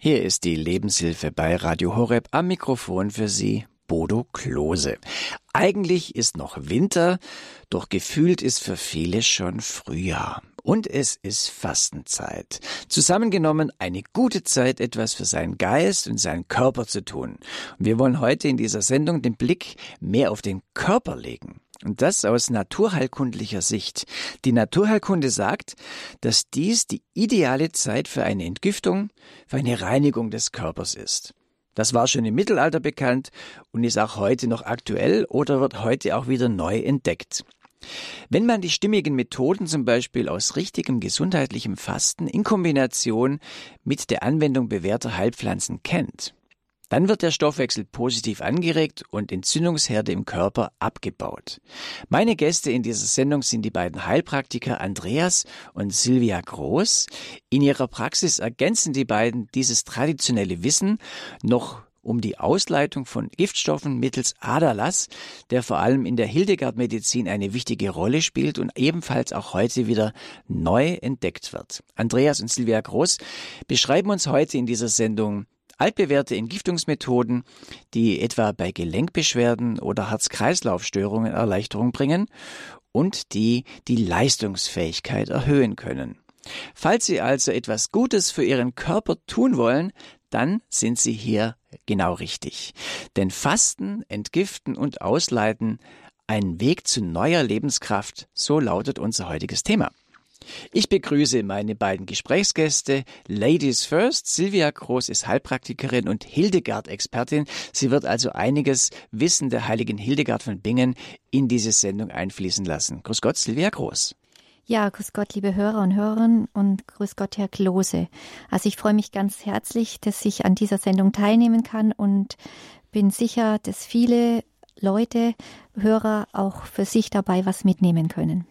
Hier ist die Lebenshilfe bei Radio Horeb am Mikrofon für Sie, Bodo Klose. Eigentlich ist noch Winter, doch gefühlt ist für viele schon Frühjahr. Und es ist Fastenzeit. Zusammengenommen eine gute Zeit, etwas für seinen Geist und seinen Körper zu tun. Wir wollen heute in dieser Sendung den Blick mehr auf den Körper legen. Und das aus naturheilkundlicher Sicht. Die Naturheilkunde sagt, dass dies die ideale Zeit für eine Entgiftung, für eine Reinigung des Körpers ist. Das war schon im Mittelalter bekannt und ist auch heute noch aktuell oder wird heute auch wieder neu entdeckt. Wenn man die stimmigen Methoden zum Beispiel aus richtigem gesundheitlichem Fasten in Kombination mit der Anwendung bewährter Heilpflanzen kennt, dann wird der Stoffwechsel positiv angeregt und Entzündungsherde im Körper abgebaut. Meine Gäste in dieser Sendung sind die beiden Heilpraktiker Andreas und Silvia Groß. In ihrer Praxis ergänzen die beiden dieses traditionelle Wissen noch um die Ausleitung von Giftstoffen mittels Aderlass, der vor allem in der Hildegard-Medizin eine wichtige Rolle spielt und ebenfalls auch heute wieder neu entdeckt wird. Andreas und Silvia Groß beschreiben uns heute in dieser Sendung altbewährte Entgiftungsmethoden, die etwa bei Gelenkbeschwerden oder Herz-Kreislauf-Störungen Erleichterung bringen und die die Leistungsfähigkeit erhöhen können. Falls Sie also etwas Gutes für Ihren Körper tun wollen, dann sind Sie hier genau richtig. Denn Fasten, Entgiften und Ausleiten ein Weg zu neuer Lebenskraft, so lautet unser heutiges Thema. Ich begrüße meine beiden Gesprächsgäste. Ladies first. Silvia Groß ist Heilpraktikerin und Hildegard-Expertin. Sie wird also einiges Wissen der heiligen Hildegard von Bingen in diese Sendung einfließen lassen. Grüß Gott, Silvia Groß. Ja, grüß Gott, liebe Hörer und Hörerinnen und grüß Gott, Herr Klose. Also ich freue mich ganz herzlich, dass ich an dieser Sendung teilnehmen kann und bin sicher, dass viele Leute, Hörer auch für sich dabei was mitnehmen können.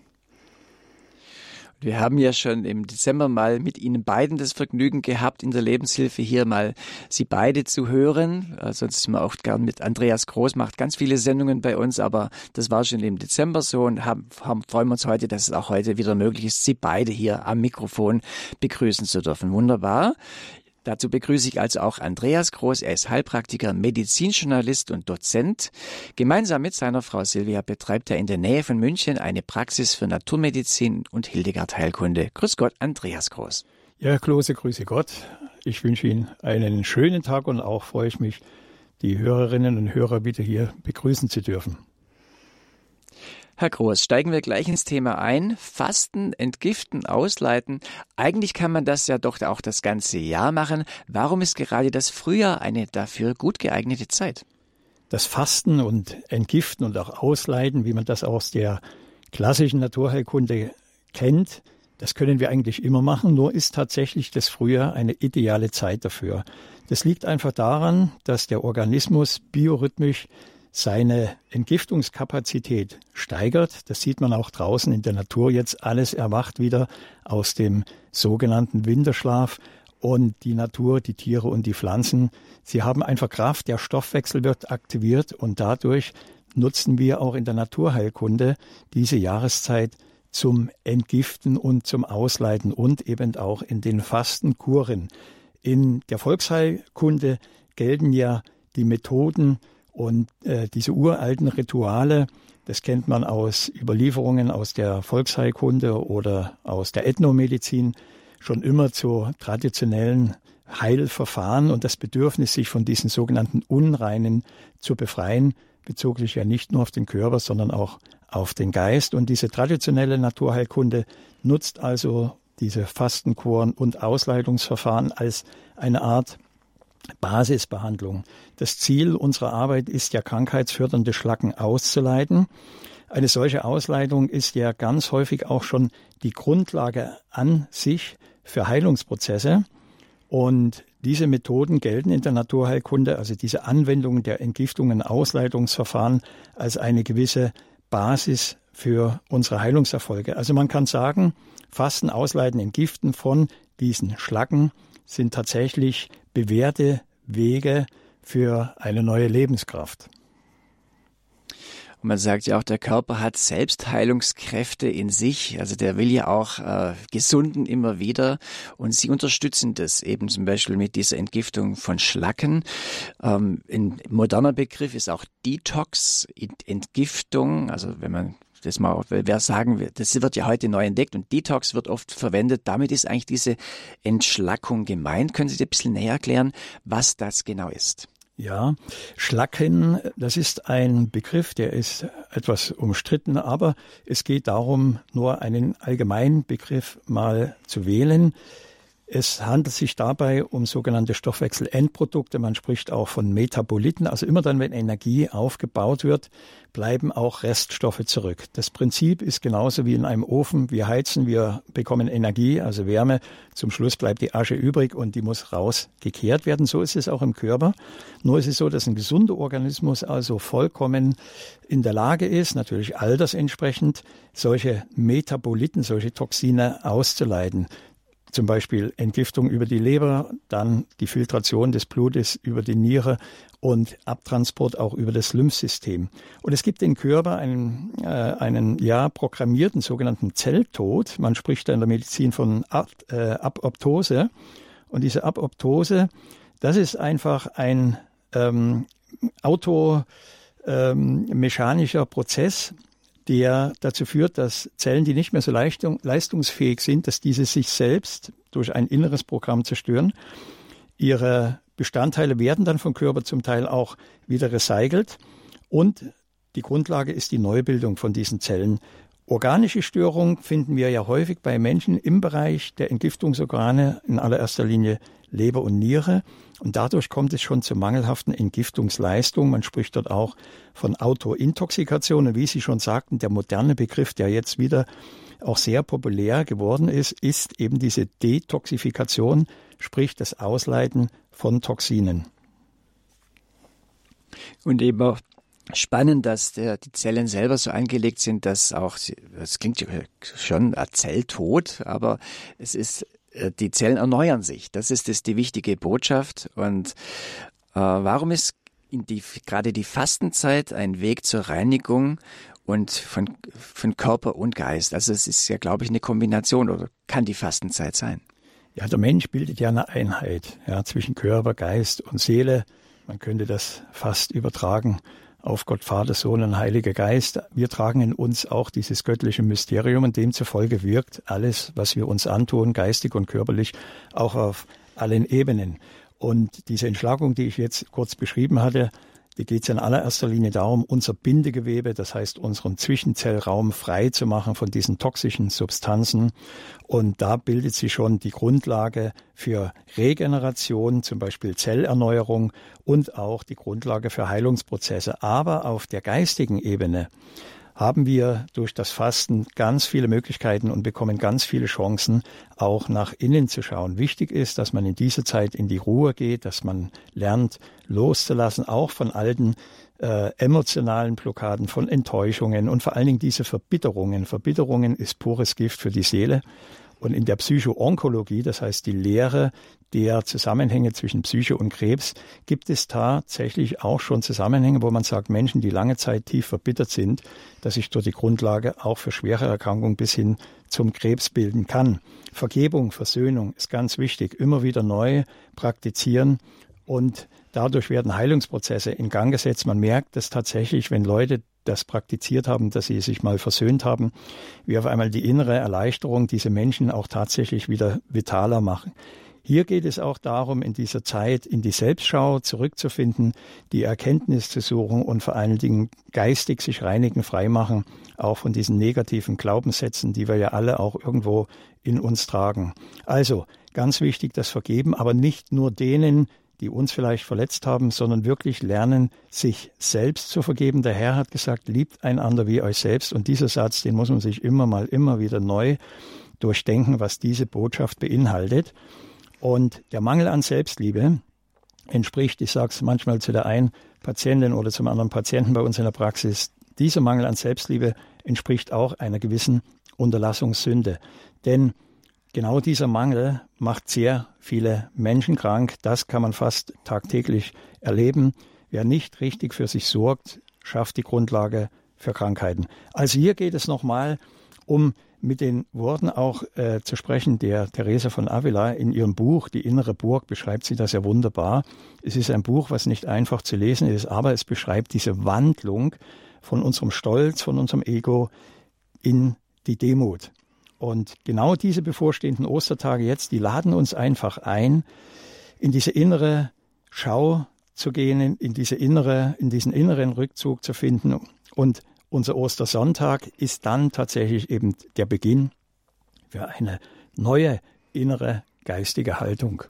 Wir haben ja schon im Dezember mal mit Ihnen beiden das Vergnügen gehabt, in der Lebenshilfe hier mal Sie beide zu hören. Äh, sonst sind wir auch gern mit Andreas Groß, macht ganz viele Sendungen bei uns, aber das war schon im Dezember so und haben, haben, freuen wir uns heute, dass es auch heute wieder möglich ist, Sie beide hier am Mikrofon begrüßen zu dürfen. Wunderbar. Dazu begrüße ich also auch Andreas Groß. Er ist Heilpraktiker, Medizinjournalist und Dozent. Gemeinsam mit seiner Frau Silvia betreibt er in der Nähe von München eine Praxis für Naturmedizin und Hildegard Heilkunde. Grüß Gott, Andreas Groß. Ja, Klose, grüße Gott. Ich wünsche Ihnen einen schönen Tag und auch freue ich mich, die Hörerinnen und Hörer wieder hier begrüßen zu dürfen. Herr Groß, steigen wir gleich ins Thema ein. Fasten, entgiften, ausleiten. Eigentlich kann man das ja doch auch das ganze Jahr machen. Warum ist gerade das Frühjahr eine dafür gut geeignete Zeit? Das Fasten und Entgiften und auch Ausleiten, wie man das aus der klassischen Naturheilkunde kennt, das können wir eigentlich immer machen, nur ist tatsächlich das Frühjahr eine ideale Zeit dafür. Das liegt einfach daran, dass der Organismus biorhythmisch seine Entgiftungskapazität steigert. Das sieht man auch draußen in der Natur jetzt. Alles erwacht wieder aus dem sogenannten Winterschlaf. Und die Natur, die Tiere und die Pflanzen, sie haben einfach Kraft. Der Stoffwechsel wird aktiviert und dadurch nutzen wir auch in der Naturheilkunde diese Jahreszeit zum Entgiften und zum Ausleiten und eben auch in den Fastenkuren. In der Volksheilkunde gelten ja die Methoden und äh, diese uralten Rituale, das kennt man aus Überlieferungen aus der Volksheilkunde oder aus der Ethnomedizin, schon immer zu traditionellen Heilverfahren und das Bedürfnis, sich von diesen sogenannten Unreinen zu befreien, bezog sich ja nicht nur auf den Körper, sondern auch auf den Geist. Und diese traditionelle Naturheilkunde nutzt also diese Fastenkuren und Ausleitungsverfahren als eine Art Basisbehandlung. Das Ziel unserer Arbeit ist ja, krankheitsfördernde Schlacken auszuleiten. Eine solche Ausleitung ist ja ganz häufig auch schon die Grundlage an sich für Heilungsprozesse. Und diese Methoden gelten in der Naturheilkunde, also diese Anwendung der Entgiftungen, Ausleitungsverfahren, als eine gewisse Basis für unsere Heilungserfolge. Also man kann sagen, Fasten, Ausleiten, Entgiften von diesen Schlacken sind tatsächlich bewährte Wege für eine neue Lebenskraft. Und man sagt ja auch, der Körper hat Selbstheilungskräfte in sich. Also der will ja auch äh, gesunden immer wieder. Und sie unterstützen das eben zum Beispiel mit dieser Entgiftung von Schlacken. Ähm, ein moderner Begriff ist auch Detox, Entgiftung. Also wenn man das mal, wer sagen will, das wird ja heute neu entdeckt und Detox wird oft verwendet. Damit ist eigentlich diese Entschlackung gemeint. Können Sie dir ein bisschen näher erklären, was das genau ist? Ja, Schlacken, das ist ein Begriff, der ist etwas umstritten, aber es geht darum, nur einen allgemeinen Begriff mal zu wählen. Es handelt sich dabei um sogenannte Stoffwechselendprodukte. Man spricht auch von Metaboliten. Also immer dann, wenn Energie aufgebaut wird, bleiben auch Reststoffe zurück. Das Prinzip ist genauso wie in einem Ofen. Wir heizen, wir bekommen Energie, also Wärme. Zum Schluss bleibt die Asche übrig und die muss rausgekehrt werden. So ist es auch im Körper. Nur ist es so, dass ein gesunder Organismus also vollkommen in der Lage ist, natürlich altersentsprechend, solche Metaboliten, solche Toxine auszuleiten zum Beispiel Entgiftung über die Leber, dann die Filtration des Blutes über die Niere und Abtransport auch über das Lymphsystem. Und es gibt im Körper einen, äh, einen ja programmierten sogenannten Zelltod. Man spricht da in der Medizin von Ab, äh, Apoptose. Und diese Apoptose, das ist einfach ein ähm, automechanischer ähm, Prozess, der dazu führt, dass Zellen, die nicht mehr so leistung, leistungsfähig sind, dass diese sich selbst durch ein inneres Programm zerstören. Ihre Bestandteile werden dann vom Körper zum Teil auch wieder recycelt und die Grundlage ist die Neubildung von diesen Zellen. Organische Störungen finden wir ja häufig bei Menschen im Bereich der Entgiftungsorgane, in allererster Linie Leber und Niere. Und dadurch kommt es schon zu mangelhaften Entgiftungsleistungen. Man spricht dort auch von Autointoxikation. Und wie Sie schon sagten, der moderne Begriff, der jetzt wieder auch sehr populär geworden ist, ist eben diese Detoxifikation, sprich das Ausleiten von Toxinen. Und eben auch spannend, dass der, die Zellen selber so angelegt sind, dass auch, das klingt schon Zelltod, aber es ist äh, die Zellen erneuern sich. Das ist das die wichtige Botschaft. Und äh, warum ist die, gerade die Fastenzeit ein Weg zur Reinigung und von, von Körper und Geist? Also es ist ja, glaube ich, eine Kombination oder kann die Fastenzeit sein? Ja, der Mensch bildet ja eine Einheit ja, zwischen Körper, Geist und Seele. Man könnte das fast übertragen auf Gott Vater, Sohn und Heiliger Geist. Wir tragen in uns auch dieses göttliche Mysterium und demzufolge wirkt alles, was wir uns antun, geistig und körperlich, auch auf allen Ebenen. Und diese Entschlagung, die ich jetzt kurz beschrieben hatte, die geht es in allererster Linie darum, unser Bindegewebe, das heißt unseren Zwischenzellraum frei zu machen von diesen toxischen Substanzen. Und da bildet sich schon die Grundlage für Regeneration, zum Beispiel Zellerneuerung und auch die Grundlage für Heilungsprozesse. Aber auf der geistigen Ebene haben wir durch das Fasten ganz viele Möglichkeiten und bekommen ganz viele Chancen, auch nach innen zu schauen. Wichtig ist, dass man in dieser Zeit in die Ruhe geht, dass man lernt loszulassen, auch von alten äh, emotionalen Blockaden, von Enttäuschungen und vor allen Dingen diese Verbitterungen. Verbitterungen ist pures Gift für die Seele. Und in der Psychoonkologie, das heißt die Lehre der Zusammenhänge zwischen Psyche und Krebs, gibt es tatsächlich auch schon Zusammenhänge, wo man sagt, Menschen, die lange Zeit tief verbittert sind, dass sich dort die Grundlage auch für schwere Erkrankungen bis hin zum Krebs bilden kann. Vergebung, Versöhnung ist ganz wichtig. Immer wieder neu praktizieren und dadurch werden Heilungsprozesse in Gang gesetzt. Man merkt dass tatsächlich, wenn Leute das praktiziert haben, dass sie sich mal versöhnt haben, wie auf einmal die innere Erleichterung diese Menschen auch tatsächlich wieder vitaler machen. Hier geht es auch darum, in dieser Zeit in die Selbstschau zurückzufinden, die Erkenntnis zu suchen und vor allen Dingen geistig sich reinigen, freimachen, auch von diesen negativen Glaubenssätzen, die wir ja alle auch irgendwo in uns tragen. Also ganz wichtig das Vergeben, aber nicht nur denen, die uns vielleicht verletzt haben, sondern wirklich lernen, sich selbst zu vergeben. Der Herr hat gesagt, liebt einander wie euch selbst. Und dieser Satz, den muss man sich immer mal, immer wieder neu durchdenken, was diese Botschaft beinhaltet. Und der Mangel an Selbstliebe entspricht, ich sage es manchmal zu der einen Patientin oder zum anderen Patienten bei uns in der Praxis, dieser Mangel an Selbstliebe entspricht auch einer gewissen Unterlassungssünde. Denn Genau dieser Mangel macht sehr viele Menschen krank. Das kann man fast tagtäglich erleben. Wer nicht richtig für sich sorgt, schafft die Grundlage für Krankheiten. Also hier geht es nochmal um mit den Worten auch äh, zu sprechen, der Theresa von Avila in ihrem Buch Die innere Burg beschreibt sie das ja wunderbar. Es ist ein Buch, was nicht einfach zu lesen ist, aber es beschreibt diese Wandlung von unserem Stolz, von unserem Ego in die Demut. Und genau diese bevorstehenden Ostertage jetzt, die laden uns einfach ein, in diese innere Schau zu gehen, in diese innere, in diesen inneren Rückzug zu finden und unser Ostersonntag ist dann tatsächlich eben der Beginn für eine neue innere geistige Haltung.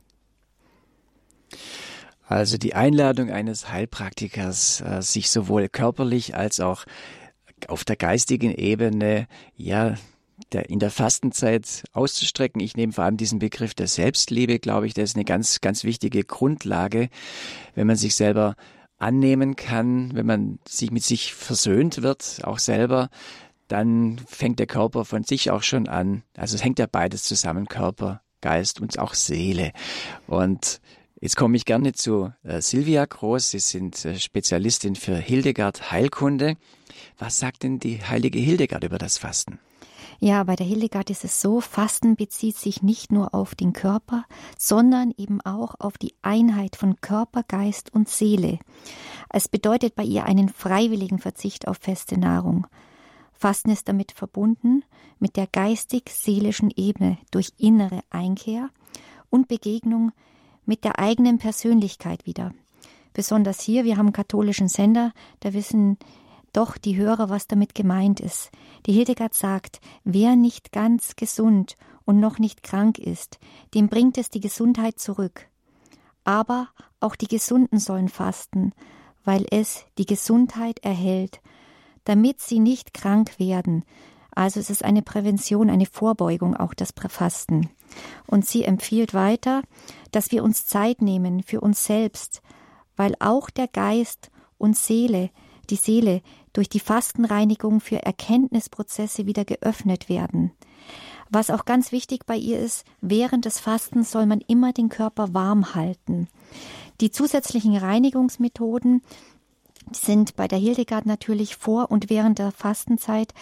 Also die Einladung eines Heilpraktikers, äh, sich sowohl körperlich als auch auf der geistigen Ebene, ja, der, in der Fastenzeit auszustrecken. Ich nehme vor allem diesen Begriff der Selbstliebe, glaube ich, das ist eine ganz, ganz wichtige Grundlage, wenn man sich selber annehmen kann, wenn man sich mit sich versöhnt wird, auch selber, dann fängt der Körper von sich auch schon an. Also es hängt ja beides zusammen, Körper, Geist und auch Seele. Und jetzt komme ich gerne zu äh, Silvia Groß. Sie sind äh, Spezialistin für Hildegard Heilkunde. Was sagt denn die heilige Hildegard über das Fasten? Ja, bei der Hildegard ist es so, Fasten bezieht sich nicht nur auf den Körper, sondern eben auch auf die Einheit von Körper, Geist und Seele. Es bedeutet bei ihr einen freiwilligen Verzicht auf feste Nahrung. Fasten ist damit verbunden mit der geistig-seelischen Ebene durch innere Einkehr und Begegnung mit der eigenen Persönlichkeit wieder. Besonders hier, wir haben katholischen Sender, da wissen doch die Hörer, was damit gemeint ist. Die Hildegard sagt, wer nicht ganz gesund und noch nicht krank ist, dem bringt es die Gesundheit zurück. Aber auch die Gesunden sollen fasten, weil es die Gesundheit erhält, damit sie nicht krank werden. Also es ist eine Prävention, eine Vorbeugung, auch das Fasten. Und sie empfiehlt weiter, dass wir uns Zeit nehmen für uns selbst, weil auch der Geist und Seele die Seele durch die Fastenreinigung für Erkenntnisprozesse wieder geöffnet werden. Was auch ganz wichtig bei ihr ist, während des Fastens soll man immer den Körper warm halten. Die zusätzlichen Reinigungsmethoden sind bei der Hildegard natürlich vor und während der Fastenzeit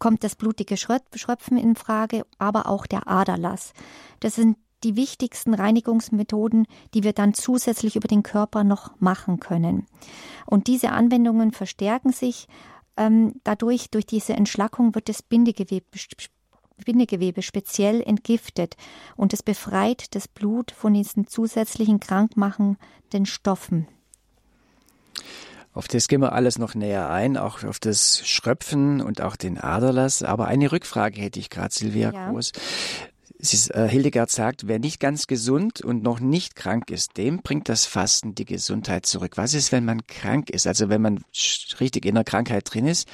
kommt das blutige Schröpfen in Frage, aber auch der Aderlass. Das sind die wichtigsten Reinigungsmethoden, die wir dann zusätzlich über den Körper noch machen können. Und diese Anwendungen verstärken sich ähm, dadurch, durch diese Entschlackung wird das Bindegewebe, Bindegewebe speziell entgiftet und es befreit das Blut von diesen zusätzlichen krankmachenden Stoffen. Auf das gehen wir alles noch näher ein, auch auf das Schröpfen und auch den Aderlass. Aber eine Rückfrage hätte ich gerade, Silvia ja. Groß. Ist, äh, Hildegard sagt, wer nicht ganz gesund und noch nicht krank ist, dem bringt das Fasten die Gesundheit zurück. Was ist, wenn man krank ist? Also wenn man richtig in der Krankheit drin ist,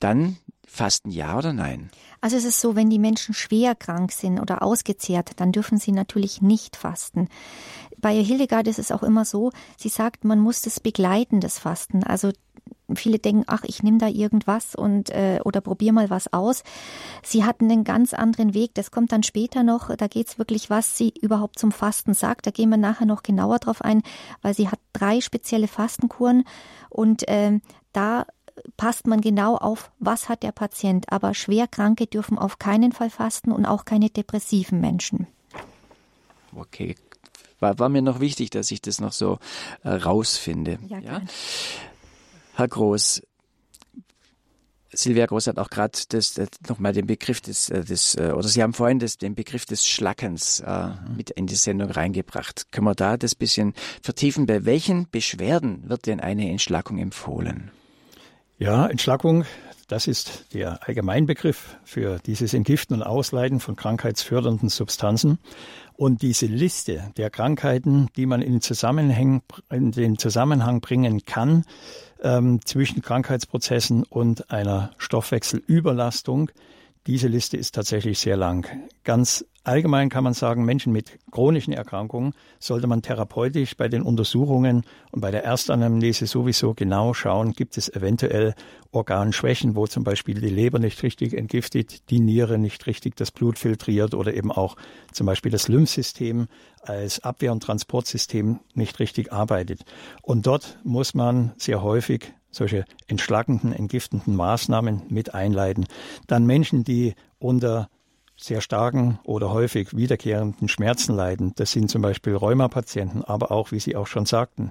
dann Fasten ja oder nein? Also es ist so, wenn die Menschen schwer krank sind oder ausgezehrt, dann dürfen sie natürlich nicht fasten. Bei Hildegard ist es auch immer so, sie sagt, man muss das begleiten, das Fasten. Also viele denken, ach, ich nehme da irgendwas und äh, oder probier mal was aus. Sie hatten einen ganz anderen Weg. Das kommt dann später noch. Da geht's wirklich, was sie überhaupt zum Fasten sagt. Da gehen wir nachher noch genauer drauf ein, weil sie hat drei spezielle Fastenkuren und äh, da passt man genau auf, was hat der Patient. Aber Schwerkranke dürfen auf keinen Fall fasten und auch keine depressiven Menschen. Okay, war, war mir noch wichtig, dass ich das noch so äh, rausfinde. Ja, ja? Herr Groß, Silvia Groß hat auch gerade das, das nochmal den Begriff des, äh, des äh, oder Sie haben vorhin das, den Begriff des Schlackens äh, mit in die Sendung reingebracht. Können wir da das bisschen vertiefen? Bei welchen Beschwerden wird denn eine Entschlackung empfohlen? Ja, Entschlackung, das ist der Allgemeinbegriff für dieses Entgiften und Ausleiten von krankheitsfördernden Substanzen. Und diese Liste der Krankheiten, die man in, Zusammenhang, in den Zusammenhang bringen kann, ähm, zwischen Krankheitsprozessen und einer Stoffwechselüberlastung. Diese Liste ist tatsächlich sehr lang. Ganz allgemein kann man sagen, Menschen mit chronischen Erkrankungen sollte man therapeutisch bei den Untersuchungen und bei der Erstanamnese sowieso genau schauen, gibt es eventuell Organschwächen, wo zum Beispiel die Leber nicht richtig entgiftet, die Niere nicht richtig das Blut filtriert oder eben auch zum Beispiel das Lymphsystem als Abwehr- und Transportsystem nicht richtig arbeitet. Und dort muss man sehr häufig solche entschlackenden, entgiftenden Maßnahmen mit einleiten. Dann Menschen, die unter sehr starken oder häufig wiederkehrenden Schmerzen leiden. Das sind zum Beispiel Rheumapatienten, aber auch, wie Sie auch schon sagten,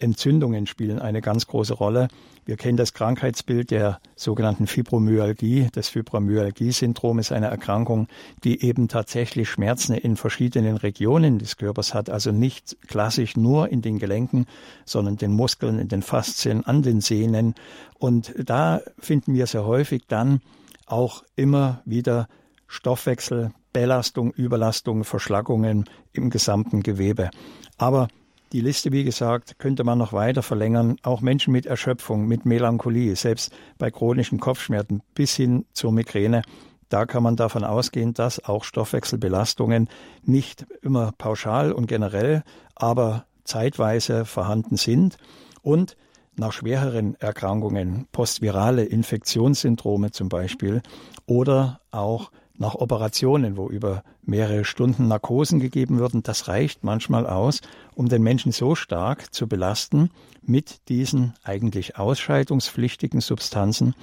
Entzündungen spielen eine ganz große Rolle. Wir kennen das Krankheitsbild der sogenannten Fibromyalgie. Das Fibromyalgie-Syndrom ist eine Erkrankung, die eben tatsächlich Schmerzen in verschiedenen Regionen des Körpers hat, also nicht klassisch nur in den Gelenken, sondern den Muskeln, in den Faszien, an den Sehnen. Und da finden wir sehr häufig dann auch immer wieder Stoffwechsel, Belastung, Überlastung, Verschlackungen im gesamten Gewebe. Aber die Liste, wie gesagt, könnte man noch weiter verlängern. Auch Menschen mit Erschöpfung, mit Melancholie, selbst bei chronischen Kopfschmerzen bis hin zur Migräne. Da kann man davon ausgehen, dass auch Stoffwechselbelastungen nicht immer pauschal und generell, aber zeitweise vorhanden sind und nach schwereren Erkrankungen, postvirale Infektionssyndrome zum Beispiel oder auch nach Operationen, wo über mehrere Stunden Narkosen gegeben würden, das reicht manchmal aus, um den Menschen so stark zu belasten mit diesen eigentlich ausscheidungspflichtigen Substanzen,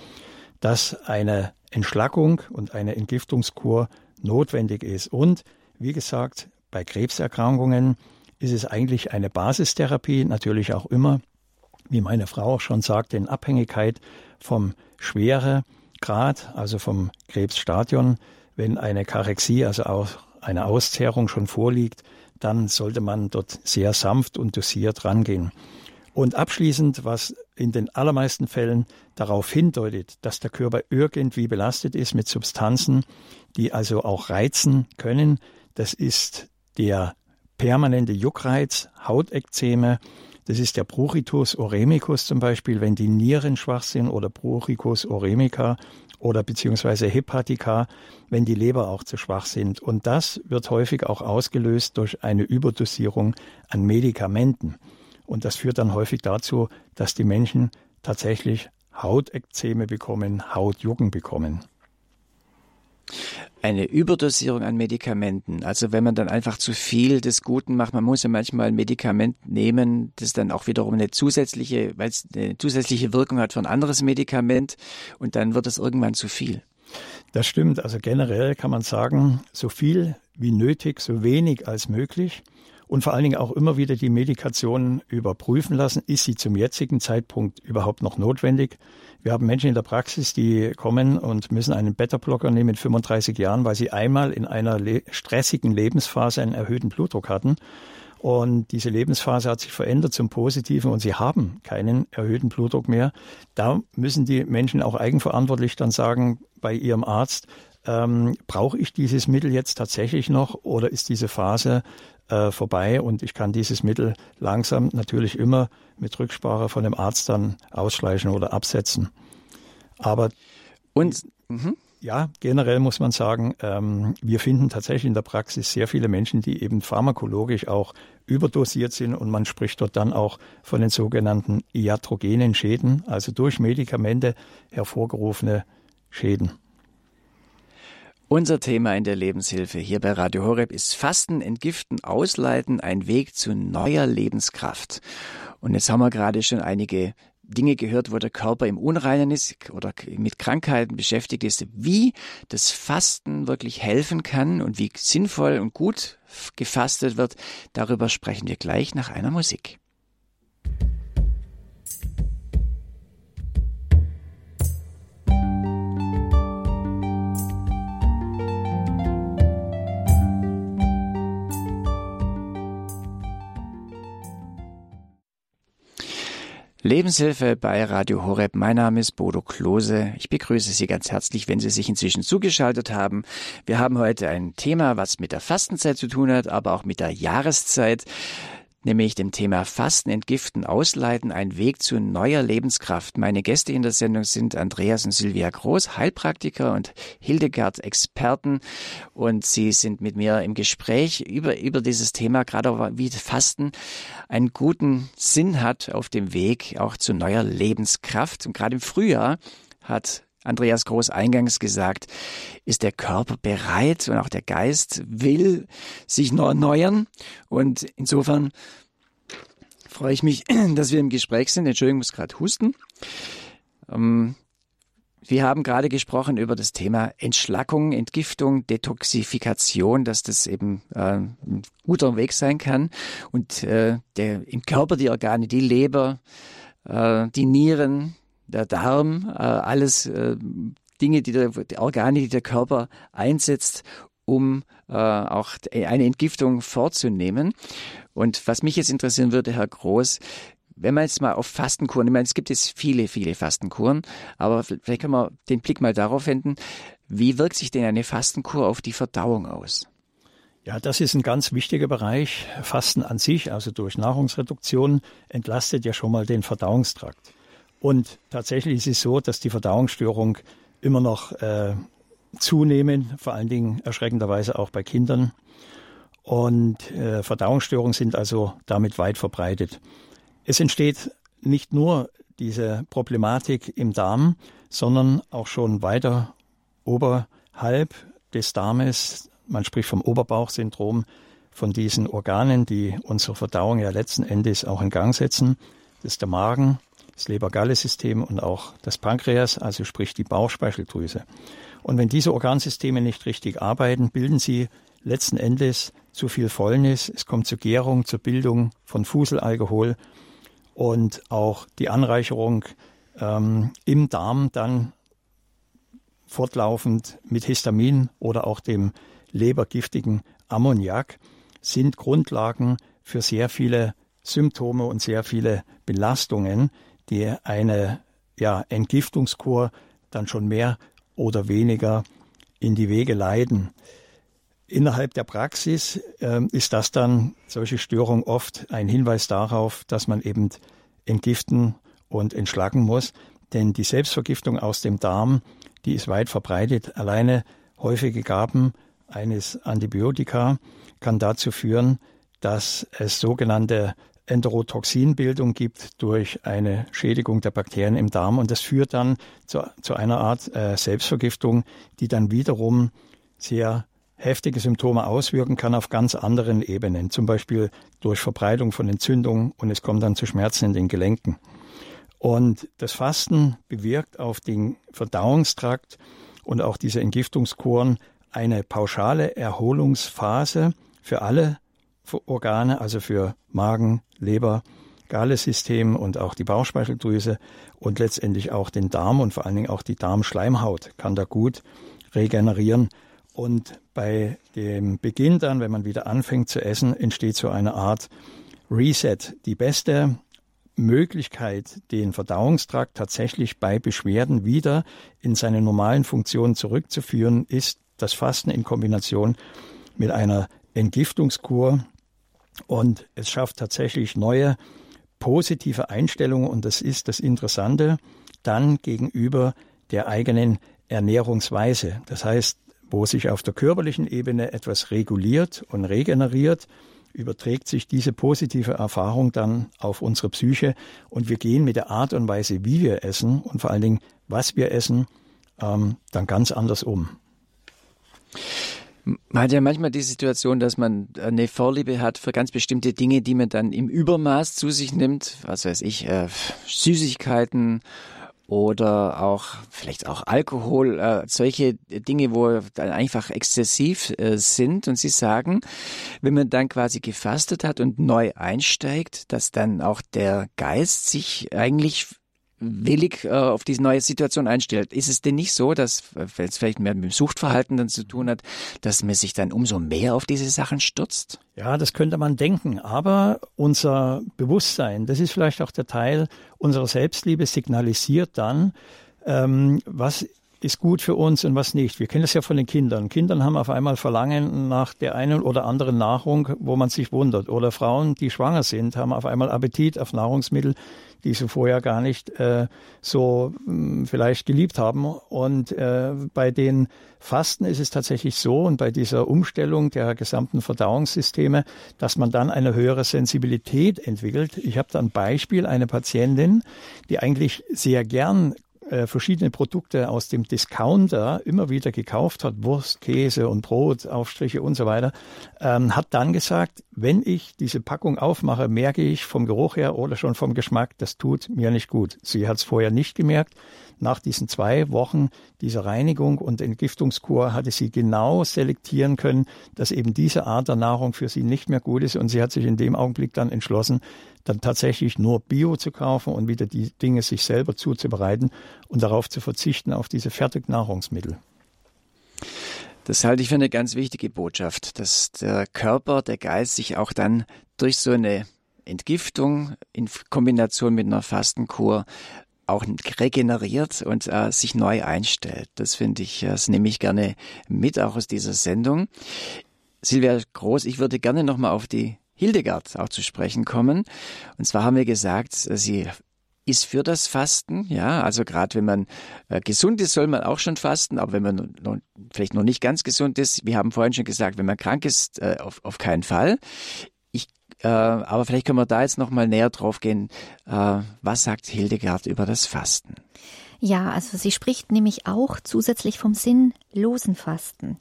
dass eine Entschlackung und eine Entgiftungskur notwendig ist. Und wie gesagt, bei Krebserkrankungen ist es eigentlich eine Basistherapie, natürlich auch immer, wie meine Frau auch schon sagte, in Abhängigkeit vom Schweregrad, also vom Krebsstadion wenn eine Karexie, also auch eine Auszehrung schon vorliegt, dann sollte man dort sehr sanft und dosiert rangehen. Und abschließend, was in den allermeisten Fällen darauf hindeutet, dass der Körper irgendwie belastet ist mit Substanzen, die also auch reizen können, das ist der permanente Juckreiz, Hautekzeme, das ist der Bruchitus oremicus zum Beispiel, wenn die Nieren schwach sind oder Bruchicus oremica oder beziehungsweise Hepatika, wenn die Leber auch zu schwach sind. Und das wird häufig auch ausgelöst durch eine Überdosierung an Medikamenten. Und das führt dann häufig dazu, dass die Menschen tatsächlich Hautekzeme bekommen, Hautjucken bekommen eine Überdosierung an Medikamenten. Also wenn man dann einfach zu viel des Guten macht, man muss ja manchmal ein Medikament nehmen, das dann auch wiederum eine zusätzliche, weil es eine zusätzliche Wirkung hat für ein anderes Medikament und dann wird es irgendwann zu viel. Das stimmt. Also generell kann man sagen, so viel wie nötig, so wenig als möglich und vor allen Dingen auch immer wieder die Medikation überprüfen lassen. Ist sie zum jetzigen Zeitpunkt überhaupt noch notwendig? Wir haben Menschen in der Praxis, die kommen und müssen einen Beta-Blocker nehmen mit 35 Jahren, weil sie einmal in einer le stressigen Lebensphase einen erhöhten Blutdruck hatten. Und diese Lebensphase hat sich verändert zum Positiven und sie haben keinen erhöhten Blutdruck mehr. Da müssen die Menschen auch eigenverantwortlich dann sagen bei ihrem Arzt, ähm, brauche ich dieses Mittel jetzt tatsächlich noch oder ist diese Phase äh, vorbei und ich kann dieses Mittel langsam natürlich immer mit Rücksprache von dem Arzt dann ausschleichen oder absetzen. Aber und mhm. ja, generell muss man sagen, ähm, wir finden tatsächlich in der Praxis sehr viele Menschen, die eben pharmakologisch auch überdosiert sind und man spricht dort dann auch von den sogenannten iatrogenen Schäden, also durch Medikamente hervorgerufene Schäden. Unser Thema in der Lebenshilfe hier bei Radio Horeb ist Fasten, Entgiften, Ausleiten, ein Weg zu neuer Lebenskraft. Und jetzt haben wir gerade schon einige Dinge gehört, wo der Körper im Unreinen ist oder mit Krankheiten beschäftigt ist, wie das Fasten wirklich helfen kann und wie sinnvoll und gut gefastet wird, darüber sprechen wir gleich nach einer Musik. Lebenshilfe bei Radio Horeb. Mein Name ist Bodo Klose. Ich begrüße Sie ganz herzlich, wenn Sie sich inzwischen zugeschaltet haben. Wir haben heute ein Thema, was mit der Fastenzeit zu tun hat, aber auch mit der Jahreszeit nämlich dem Thema Fasten, Entgiften, Ausleiten, ein Weg zu neuer Lebenskraft. Meine Gäste in der Sendung sind Andreas und Silvia Groß, Heilpraktiker und Hildegard Experten. Und sie sind mit mir im Gespräch über, über dieses Thema, gerade wie Fasten einen guten Sinn hat auf dem Weg auch zu neuer Lebenskraft. Und gerade im Frühjahr hat Andreas Groß eingangs gesagt, ist der Körper bereit und auch der Geist will sich noch erneuern. Und insofern freue ich mich, dass wir im Gespräch sind. Entschuldigung, ich muss gerade husten. Ähm, wir haben gerade gesprochen über das Thema Entschlackung, Entgiftung, Detoxifikation, dass das eben äh, ein guter Weg sein kann. Und äh, der, im Körper die Organe, die Leber, äh, die Nieren, der Darm, äh, alles äh, Dinge, die der, die Organe, die der Körper einsetzt, um äh, auch eine Entgiftung vorzunehmen. Und was mich jetzt interessieren würde, Herr Groß, wenn man jetzt mal auf Fastenkuren, ich meine, es gibt jetzt viele, viele Fastenkuren, aber vielleicht können wir den Blick mal darauf wenden, wie wirkt sich denn eine Fastenkur auf die Verdauung aus? Ja, das ist ein ganz wichtiger Bereich. Fasten an sich, also durch Nahrungsreduktion, entlastet ja schon mal den Verdauungstrakt. Und tatsächlich ist es so, dass die Verdauungsstörung immer noch äh, zunehmen, vor allen Dingen erschreckenderweise auch bei Kindern. Und äh, Verdauungsstörungen sind also damit weit verbreitet. Es entsteht nicht nur diese Problematik im Darm, sondern auch schon weiter oberhalb des Darmes. Man spricht vom Oberbauchsyndrom, von diesen Organen, die unsere Verdauung ja letzten Endes auch in Gang setzen. Das ist der Magen, das Leber-Galle-System und auch das Pankreas, also sprich die Bauchspeicheldrüse. Und wenn diese Organsysteme nicht richtig arbeiten, bilden sie letzten Endes zu viel Fäulnis. Es kommt zur Gärung, zur Bildung von Fuselalkohol und auch die Anreicherung ähm, im Darm dann fortlaufend mit Histamin oder auch dem lebergiftigen Ammoniak sind Grundlagen für sehr viele Symptome und sehr viele Belastungen, die eine ja, Entgiftungskur dann schon mehr oder weniger in die Wege leiten. Innerhalb der Praxis äh, ist das dann, solche Störung oft ein Hinweis darauf, dass man eben entgiften und entschlacken muss. Denn die Selbstvergiftung aus dem Darm, die ist weit verbreitet. Alleine häufige Gaben eines Antibiotika kann dazu führen, dass es sogenannte Enterotoxinbildung gibt durch eine Schädigung der Bakterien im Darm. Und das führt dann zu, zu einer Art äh, Selbstvergiftung, die dann wiederum sehr heftige Symptome auswirken kann auf ganz anderen Ebenen, zum Beispiel durch Verbreitung von Entzündungen und es kommt dann zu Schmerzen in den Gelenken. Und das Fasten bewirkt auf den Verdauungstrakt und auch diese Entgiftungskuren eine pauschale Erholungsphase für alle Organe, also für Magen, Leber, Galesystem und auch die Bauchspeicheldrüse und letztendlich auch den Darm und vor allen Dingen auch die Darmschleimhaut kann da gut regenerieren und bei dem Beginn dann, wenn man wieder anfängt zu essen, entsteht so eine Art Reset. Die beste Möglichkeit, den Verdauungstrakt tatsächlich bei Beschwerden wieder in seine normalen Funktionen zurückzuführen, ist das Fasten in Kombination mit einer Entgiftungskur. Und es schafft tatsächlich neue positive Einstellungen. Und das ist das Interessante dann gegenüber der eigenen Ernährungsweise. Das heißt, wo sich auf der körperlichen Ebene etwas reguliert und regeneriert, überträgt sich diese positive Erfahrung dann auf unsere Psyche und wir gehen mit der Art und Weise, wie wir essen und vor allen Dingen, was wir essen, ähm, dann ganz anders um. Man hat ja manchmal die Situation, dass man eine Vorliebe hat für ganz bestimmte Dinge, die man dann im Übermaß zu sich nimmt. Was weiß ich, äh, Süßigkeiten oder auch vielleicht auch Alkohol, äh, solche Dinge, wo dann einfach exzessiv äh, sind. Und Sie sagen, wenn man dann quasi gefastet hat und neu einsteigt, dass dann auch der Geist sich eigentlich willig äh, auf diese neue Situation einstellt. Ist es denn nicht so, dass, wenn es vielleicht mehr mit dem Suchtverhalten dann zu tun hat, dass man sich dann umso mehr auf diese Sachen stürzt? Ja, das könnte man denken. Aber unser Bewusstsein, das ist vielleicht auch der Teil unserer Selbstliebe, signalisiert dann, ähm, was ist gut für uns und was nicht. Wir kennen das ja von den Kindern. Kindern haben auf einmal Verlangen nach der einen oder anderen Nahrung, wo man sich wundert. Oder Frauen, die schwanger sind, haben auf einmal Appetit auf Nahrungsmittel, die sie vorher gar nicht äh, so mh, hm, vielleicht geliebt haben. Und äh, bei den Fasten ist es tatsächlich so und bei dieser Umstellung der gesamten Verdauungssysteme, dass man dann eine höhere Sensibilität entwickelt. Ich habe ein Beispiel, eine Patientin, die eigentlich sehr gern äh, verschiedene Produkte aus dem Discounter immer wieder gekauft hat, Wurst, Käse und Brot, Aufstriche und so weiter, ähm, hat dann gesagt, wenn ich diese Packung aufmache, merke ich vom Geruch her oder schon vom Geschmack, das tut mir nicht gut. Sie hat es vorher nicht gemerkt. Nach diesen zwei Wochen dieser Reinigung und Entgiftungskur hatte sie genau selektieren können, dass eben diese Art der Nahrung für sie nicht mehr gut ist. Und sie hat sich in dem Augenblick dann entschlossen, dann tatsächlich nur Bio zu kaufen und wieder die Dinge sich selber zuzubereiten und darauf zu verzichten auf diese Fertignahrungsmittel. Das halte ich für eine ganz wichtige Botschaft, dass der Körper, der Geist sich auch dann durch so eine Entgiftung in Kombination mit einer Fastenkur auch regeneriert und äh, sich neu einstellt. Das finde ich, das nehme ich gerne mit, auch aus dieser Sendung. Silvia Groß, ich würde gerne nochmal auf die Hildegard auch zu sprechen kommen. Und zwar haben wir gesagt, sie ist für das Fasten, ja, also gerade wenn man äh, gesund ist, soll man auch schon fasten, aber wenn man noch, vielleicht noch nicht ganz gesund ist, wir haben vorhin schon gesagt, wenn man krank ist, äh, auf, auf keinen Fall. Ich, äh, aber vielleicht können wir da jetzt noch mal näher drauf gehen. Äh, was sagt Hildegard über das Fasten? Ja, also sie spricht nämlich auch zusätzlich vom sinnlosen Fasten.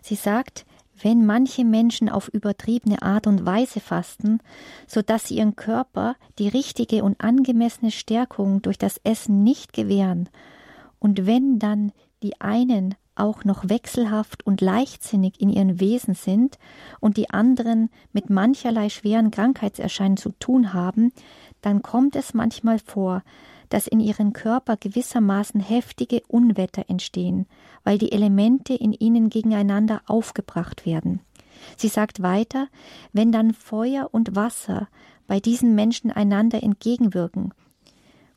Sie sagt, wenn manche Menschen auf übertriebene Art und Weise fasten, so dass sie ihren Körper die richtige und angemessene Stärkung durch das Essen nicht gewähren, und wenn dann die einen auch noch wechselhaft und leichtsinnig in ihren Wesen sind und die anderen mit mancherlei schweren Krankheitserscheinungen zu tun haben, dann kommt es manchmal vor, dass in ihren Körper gewissermaßen heftige Unwetter entstehen, weil die Elemente in ihnen gegeneinander aufgebracht werden. Sie sagt weiter, wenn dann Feuer und Wasser bei diesen Menschen einander entgegenwirken,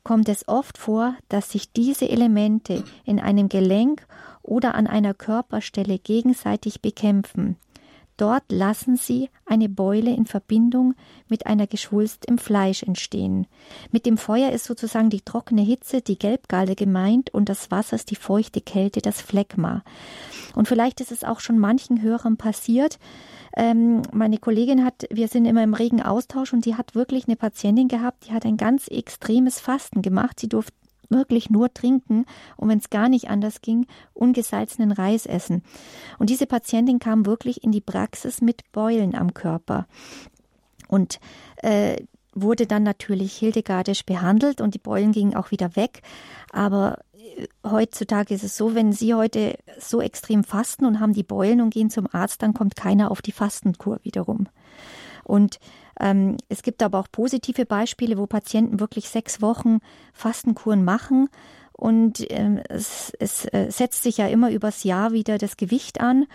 kommt es oft vor, dass sich diese Elemente in einem Gelenk oder an einer Körperstelle gegenseitig bekämpfen, Dort lassen sie eine Beule in Verbindung mit einer Geschwulst im Fleisch entstehen. Mit dem Feuer ist sozusagen die trockene Hitze, die Gelbgalle gemeint und das Wasser ist die feuchte Kälte, das Phlegma. Und vielleicht ist es auch schon manchen Hörern passiert. Ähm, meine Kollegin hat, wir sind immer im regen Austausch und die hat wirklich eine Patientin gehabt, die hat ein ganz extremes Fasten gemacht. Sie durfte wirklich nur trinken und wenn es gar nicht anders ging, ungesalzenen Reis essen. Und diese Patientin kam wirklich in die Praxis mit Beulen am Körper. Und äh, wurde dann natürlich hildegardisch behandelt und die Beulen gingen auch wieder weg. Aber äh, heutzutage ist es so, wenn Sie heute so extrem fasten und haben die Beulen und gehen zum Arzt, dann kommt keiner auf die Fastenkur wiederum. Und ähm, es gibt aber auch positive Beispiele, wo Patienten wirklich sechs Wochen Fastenkuren machen und ähm, es, es äh, setzt sich ja immer übers Jahr wieder das Gewicht an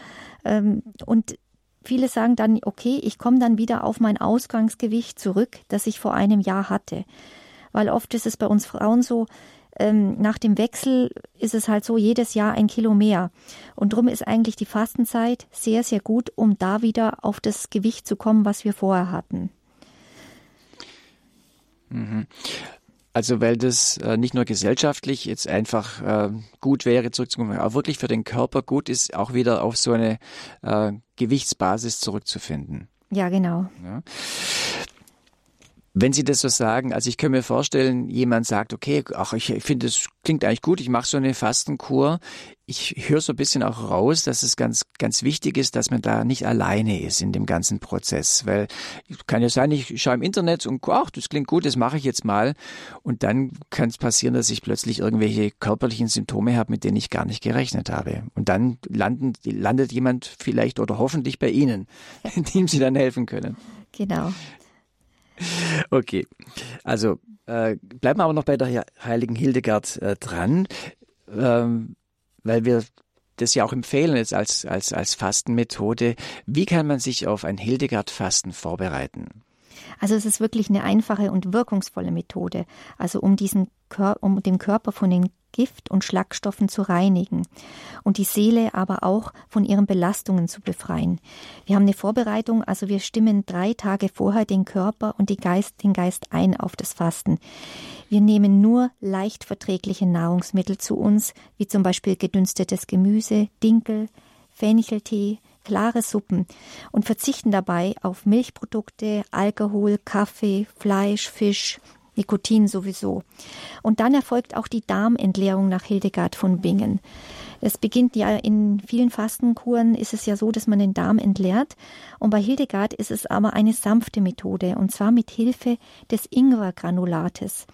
ähm, und viele sagen dann, okay, ich komme dann wieder auf mein Ausgangsgewicht zurück, das ich vor einem Jahr hatte. Weil oft ist es bei uns Frauen so, ähm, nach dem Wechsel ist es halt so jedes Jahr ein Kilo mehr. Und darum ist eigentlich die Fastenzeit sehr, sehr gut, um da wieder auf das Gewicht zu kommen, was wir vorher hatten. Mhm. Also weil das äh, nicht nur gesellschaftlich jetzt einfach äh, gut wäre, zurückzukommen, aber wirklich für den Körper gut ist, auch wieder auf so eine äh, Gewichtsbasis zurückzufinden. Ja, genau. Ja. Wenn Sie das so sagen, also ich kann mir vorstellen, jemand sagt, okay, ach, ich, ich finde, es klingt eigentlich gut, ich mache so eine Fastenkur. Ich höre so ein bisschen auch raus, dass es ganz, ganz wichtig ist, dass man da nicht alleine ist in dem ganzen Prozess. Weil kann ja sein, ich schaue im Internet und ach, das klingt gut, das mache ich jetzt mal. Und dann kann es passieren, dass ich plötzlich irgendwelche körperlichen Symptome habe, mit denen ich gar nicht gerechnet habe. Und dann landen, landet jemand vielleicht oder hoffentlich bei Ihnen, dem Sie dann helfen können. Genau. Okay, also äh, bleiben wir aber noch bei der heiligen Hildegard äh, dran, ähm, weil wir das ja auch empfehlen jetzt als, als, als Fastenmethode. Wie kann man sich auf ein Hildegard-Fasten vorbereiten? Also es ist wirklich eine einfache und wirkungsvolle Methode, also um diesen um den Körper von den Gift- und Schlagstoffen zu reinigen und die Seele aber auch von ihren Belastungen zu befreien. Wir haben eine Vorbereitung, also wir stimmen drei Tage vorher den Körper und Geist, den Geist ein auf das Fasten. Wir nehmen nur leicht verträgliche Nahrungsmittel zu uns, wie zum Beispiel gedünstetes Gemüse, Dinkel, Fencheltee, klare Suppen und verzichten dabei auf Milchprodukte, Alkohol, Kaffee, Fleisch, Fisch, Nikotin sowieso. Und dann erfolgt auch die Darmentleerung nach Hildegard von Bingen. Es beginnt ja in vielen Fastenkuren ist es ja so, dass man den Darm entleert. Und bei Hildegard ist es aber eine sanfte Methode und zwar mit Hilfe des Ingwergranulates.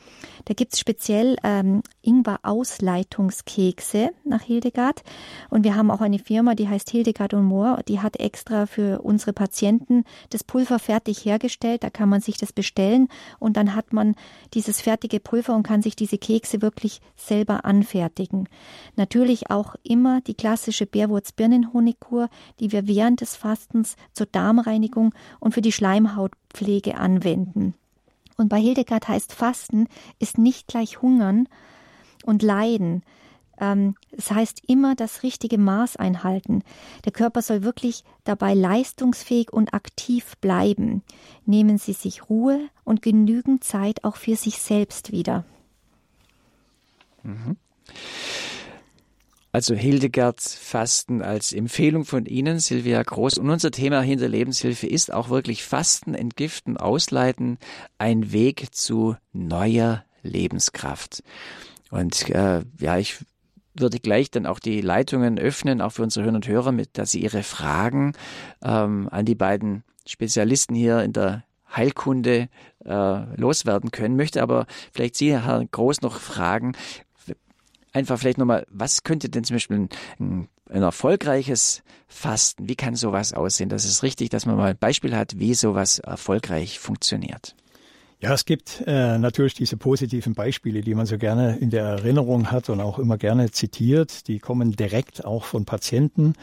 Da gibt's speziell ähm, Ingwer-Ausleitungskekse nach Hildegard. Und wir haben auch eine Firma, die heißt Hildegard und Mohr. Die hat extra für unsere Patienten das Pulver fertig hergestellt. Da kann man sich das bestellen und dann hat man dieses fertige Pulver und kann sich diese Kekse wirklich selber anfertigen. Natürlich auch immer die klassische Bärwurz-Birnenhonigkur, die wir während des Fastens zur Darmreinigung und für die Schleimhautpflege anwenden. Und bei Hildegard heißt Fasten ist nicht gleich Hungern und Leiden. Ähm, es heißt immer das richtige Maß einhalten. Der Körper soll wirklich dabei leistungsfähig und aktiv bleiben. Nehmen Sie sich Ruhe und genügend Zeit auch für sich selbst wieder. Mhm. Also Hildegards Fasten als Empfehlung von Ihnen, Silvia Groß. Und unser Thema hinter Lebenshilfe ist auch wirklich Fasten, Entgiften, Ausleiten, ein Weg zu neuer Lebenskraft. Und äh, ja, ich würde gleich dann auch die Leitungen öffnen, auch für unsere Hörer und Hörer, mit, dass sie ihre Fragen ähm, an die beiden Spezialisten hier in der Heilkunde äh, loswerden können. Möchte aber vielleicht Sie, Herr Groß, noch fragen, einfach vielleicht nochmal, was könnte denn zum Beispiel ein, ein, erfolgreiches Fasten, wie kann sowas aussehen? Das ist richtig, dass man mal ein Beispiel hat, wie sowas erfolgreich funktioniert. Ja, es gibt äh, natürlich diese positiven Beispiele, die man so gerne in der Erinnerung hat und auch immer gerne zitiert. Die kommen direkt auch von Patienten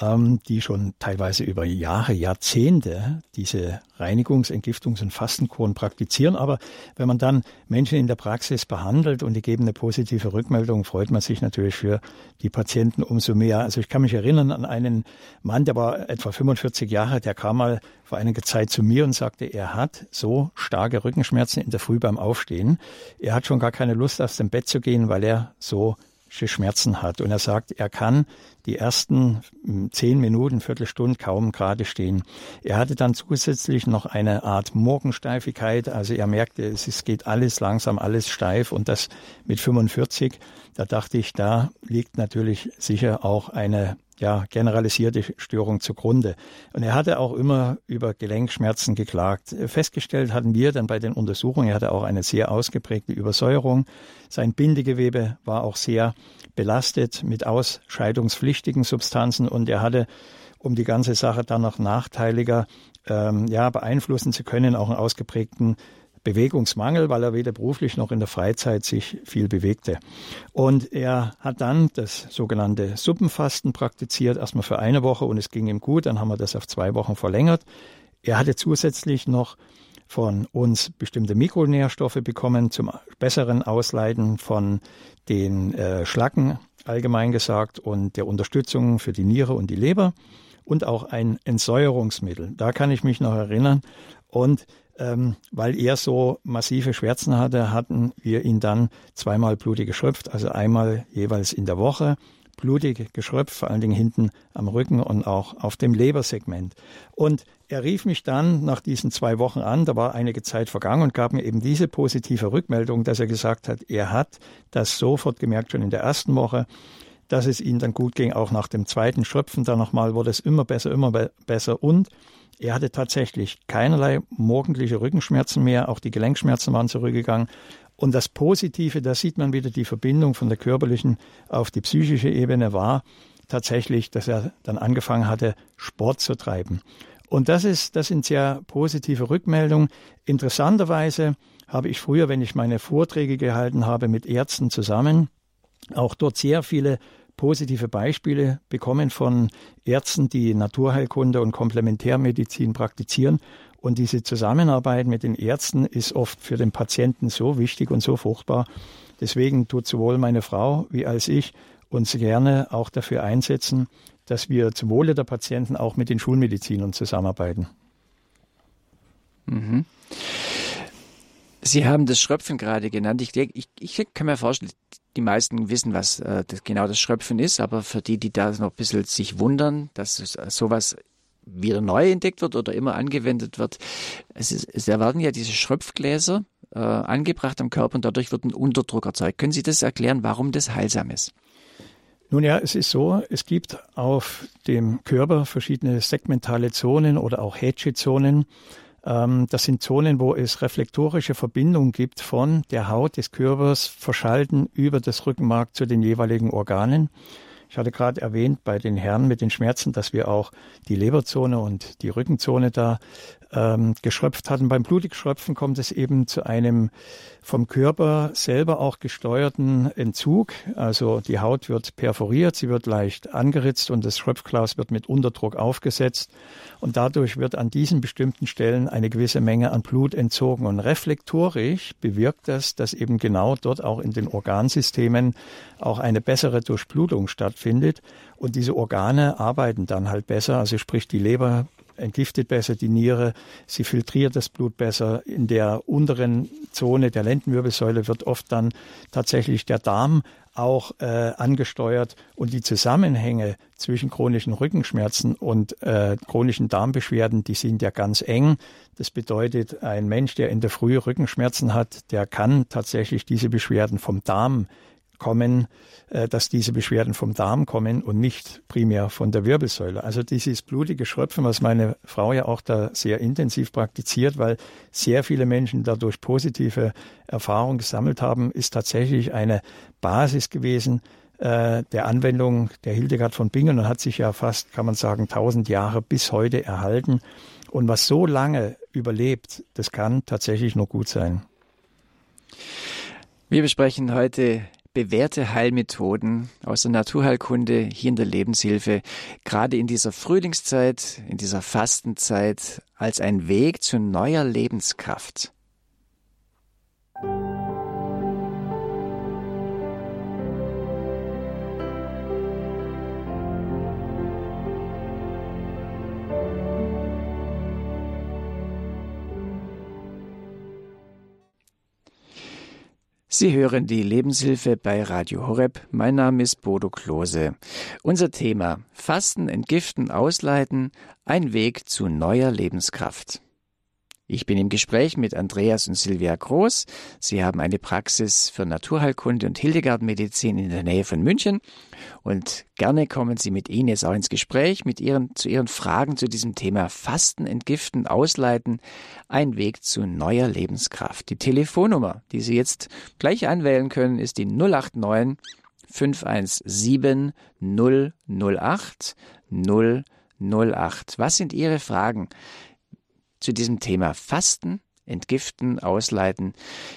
ähm, die schon teilweise über Jahre, Jahrzehnte diese Reinigungs-, Entgiftungs- und Fastenkuren praktizieren. Aber wenn man dann Menschen in der Praxis behandelt und die geben eine positive Rückmeldung, freut man sich natürlich für die Patienten umso mehr. Also ich kann mich erinnern an einen Mann, der war etwa 45 Jahre, der kam mal vor einiger Zeit zu mir und sagte, er hat so starke Rückenschmerzen in der Früh beim Aufstehen. Er hat schon gar keine Lust, aus dem Bett zu gehen, weil er so Schmerzen hat. Und er sagt, er kann die ersten hm, zehn Minuten, Viertelstunde kaum gerade stehen. Er hatte dann zusätzlich noch eine Art Morgensteifigkeit. Also er merkte, es geht alles langsam, alles steif und das mit 45. Da dachte ich, da liegt natürlich sicher auch eine ja, generalisierte Störung zugrunde. Und er hatte auch immer über Gelenkschmerzen geklagt. Festgestellt hatten wir dann bei den Untersuchungen, er hatte auch eine sehr ausgeprägte Übersäuerung. Sein Bindegewebe war auch sehr belastet mit ausscheidungspflichtigen Substanzen und er hatte, um die ganze Sache dann noch nachteiliger ähm, ja, beeinflussen zu können, auch einen ausgeprägten Bewegungsmangel, weil er weder beruflich noch in der Freizeit sich viel bewegte. Und er hat dann das sogenannte Suppenfasten praktiziert, erstmal für eine Woche und es ging ihm gut, dann haben wir das auf zwei Wochen verlängert. Er hatte zusätzlich noch von uns bestimmte Mikronährstoffe bekommen zum besseren Ausleiten von den äh, Schlacken allgemein gesagt und der Unterstützung für die Niere und die Leber und auch ein Entsäuerungsmittel. Da kann ich mich noch erinnern. Und ähm, weil er so massive Schmerzen hatte, hatten wir ihn dann zweimal blutig geschröpft, also einmal jeweils in der Woche blutig geschröpft, vor allen Dingen hinten am Rücken und auch auf dem Lebersegment. Und er rief mich dann nach diesen zwei Wochen an, da war einige Zeit vergangen und gab mir eben diese positive Rückmeldung, dass er gesagt hat, er hat das sofort gemerkt, schon in der ersten Woche, dass es ihm dann gut ging, auch nach dem zweiten Schröpfen. Dann nochmal wurde es immer besser, immer be besser und er hatte tatsächlich keinerlei morgendliche Rückenschmerzen mehr, auch die Gelenkschmerzen waren zurückgegangen. Und das Positive, da sieht man wieder die Verbindung von der körperlichen auf die psychische Ebene war tatsächlich, dass er dann angefangen hatte, Sport zu treiben. Und das ist, das sind sehr positive Rückmeldungen. Interessanterweise habe ich früher, wenn ich meine Vorträge gehalten habe mit Ärzten zusammen, auch dort sehr viele positive Beispiele bekommen von Ärzten, die Naturheilkunde und Komplementärmedizin praktizieren. Und diese Zusammenarbeit mit den Ärzten ist oft für den Patienten so wichtig und so fruchtbar. Deswegen tut sowohl meine Frau wie als ich uns gerne auch dafür einsetzen, dass wir zum Wohle der Patienten auch mit den Schulmedizinern zusammenarbeiten. Mhm. Sie haben das Schröpfen gerade genannt. Ich, ich, ich kann mir vorstellen, die meisten wissen, was äh, das, genau das Schröpfen ist, aber für die, die da noch ein bisschen sich wundern, dass äh, sowas wieder neu entdeckt wird oder immer angewendet wird, es, ist, es werden ja diese Schröpfgläser äh, angebracht am Körper und dadurch wird ein Unterdruck erzeugt. Können Sie das erklären, warum das heilsam ist? Nun ja, es ist so, es gibt auf dem Körper verschiedene segmentale Zonen oder auch Hedge-Zonen. Ähm, das sind Zonen, wo es reflektorische Verbindungen gibt von der Haut des Körpers verschalten über das Rückenmark zu den jeweiligen Organen. Ich hatte gerade erwähnt bei den Herren mit den Schmerzen, dass wir auch die Leberzone und die Rückenzone da ähm, geschröpft hatten. Beim Blutgeschröpfen kommt es eben zu einem vom Körper selber auch gesteuerten Entzug. Also die Haut wird perforiert, sie wird leicht angeritzt und das Schröpfglas wird mit Unterdruck aufgesetzt. Und dadurch wird an diesen bestimmten Stellen eine gewisse Menge an Blut entzogen. Und reflektorisch bewirkt das, dass eben genau dort auch in den Organsystemen auch eine bessere Durchblutung stattfindet. Und diese Organe arbeiten dann halt besser. Also sprich, die Leber entgiftet besser die Niere, sie filtriert das Blut besser. In der unteren Zone der Lendenwirbelsäule wird oft dann tatsächlich der Darm auch äh, angesteuert und die Zusammenhänge zwischen chronischen Rückenschmerzen und äh, chronischen Darmbeschwerden, die sind ja ganz eng. Das bedeutet, ein Mensch, der in der Frühe Rückenschmerzen hat, der kann tatsächlich diese Beschwerden vom Darm kommen, äh, dass diese Beschwerden vom Darm kommen und nicht primär von der Wirbelsäule. Also dieses blutige Schröpfen, was meine Frau ja auch da sehr intensiv praktiziert, weil sehr viele Menschen dadurch positive Erfahrungen gesammelt haben, ist tatsächlich eine Basis gewesen äh, der Anwendung der Hildegard von Bingen und hat sich ja fast, kann man sagen, tausend Jahre bis heute erhalten. Und was so lange überlebt, das kann tatsächlich nur gut sein. Wir besprechen heute bewährte Heilmethoden aus der Naturheilkunde hier in der Lebenshilfe, gerade in dieser Frühlingszeit, in dieser Fastenzeit, als ein Weg zu neuer Lebenskraft. Sie hören die Lebenshilfe bei Radio Horeb. Mein Name ist Bodo Klose. Unser Thema Fasten, Entgiften, Ausleiten, ein Weg zu neuer Lebenskraft. Ich bin im Gespräch mit Andreas und Silvia Groß. Sie haben eine Praxis für Naturheilkunde und Hildegardmedizin in der Nähe von München. Und gerne kommen Sie mit Ihnen jetzt auch ins Gespräch mit Ihren, zu Ihren Fragen zu diesem Thema Fasten, Entgiften, Ausleiten. Ein Weg zu neuer Lebenskraft. Die Telefonnummer, die Sie jetzt gleich anwählen können, ist die 089 517 008 008. Was sind Ihre Fragen? Zu diesem Thema Fasten, Entgiften, Ausleiten.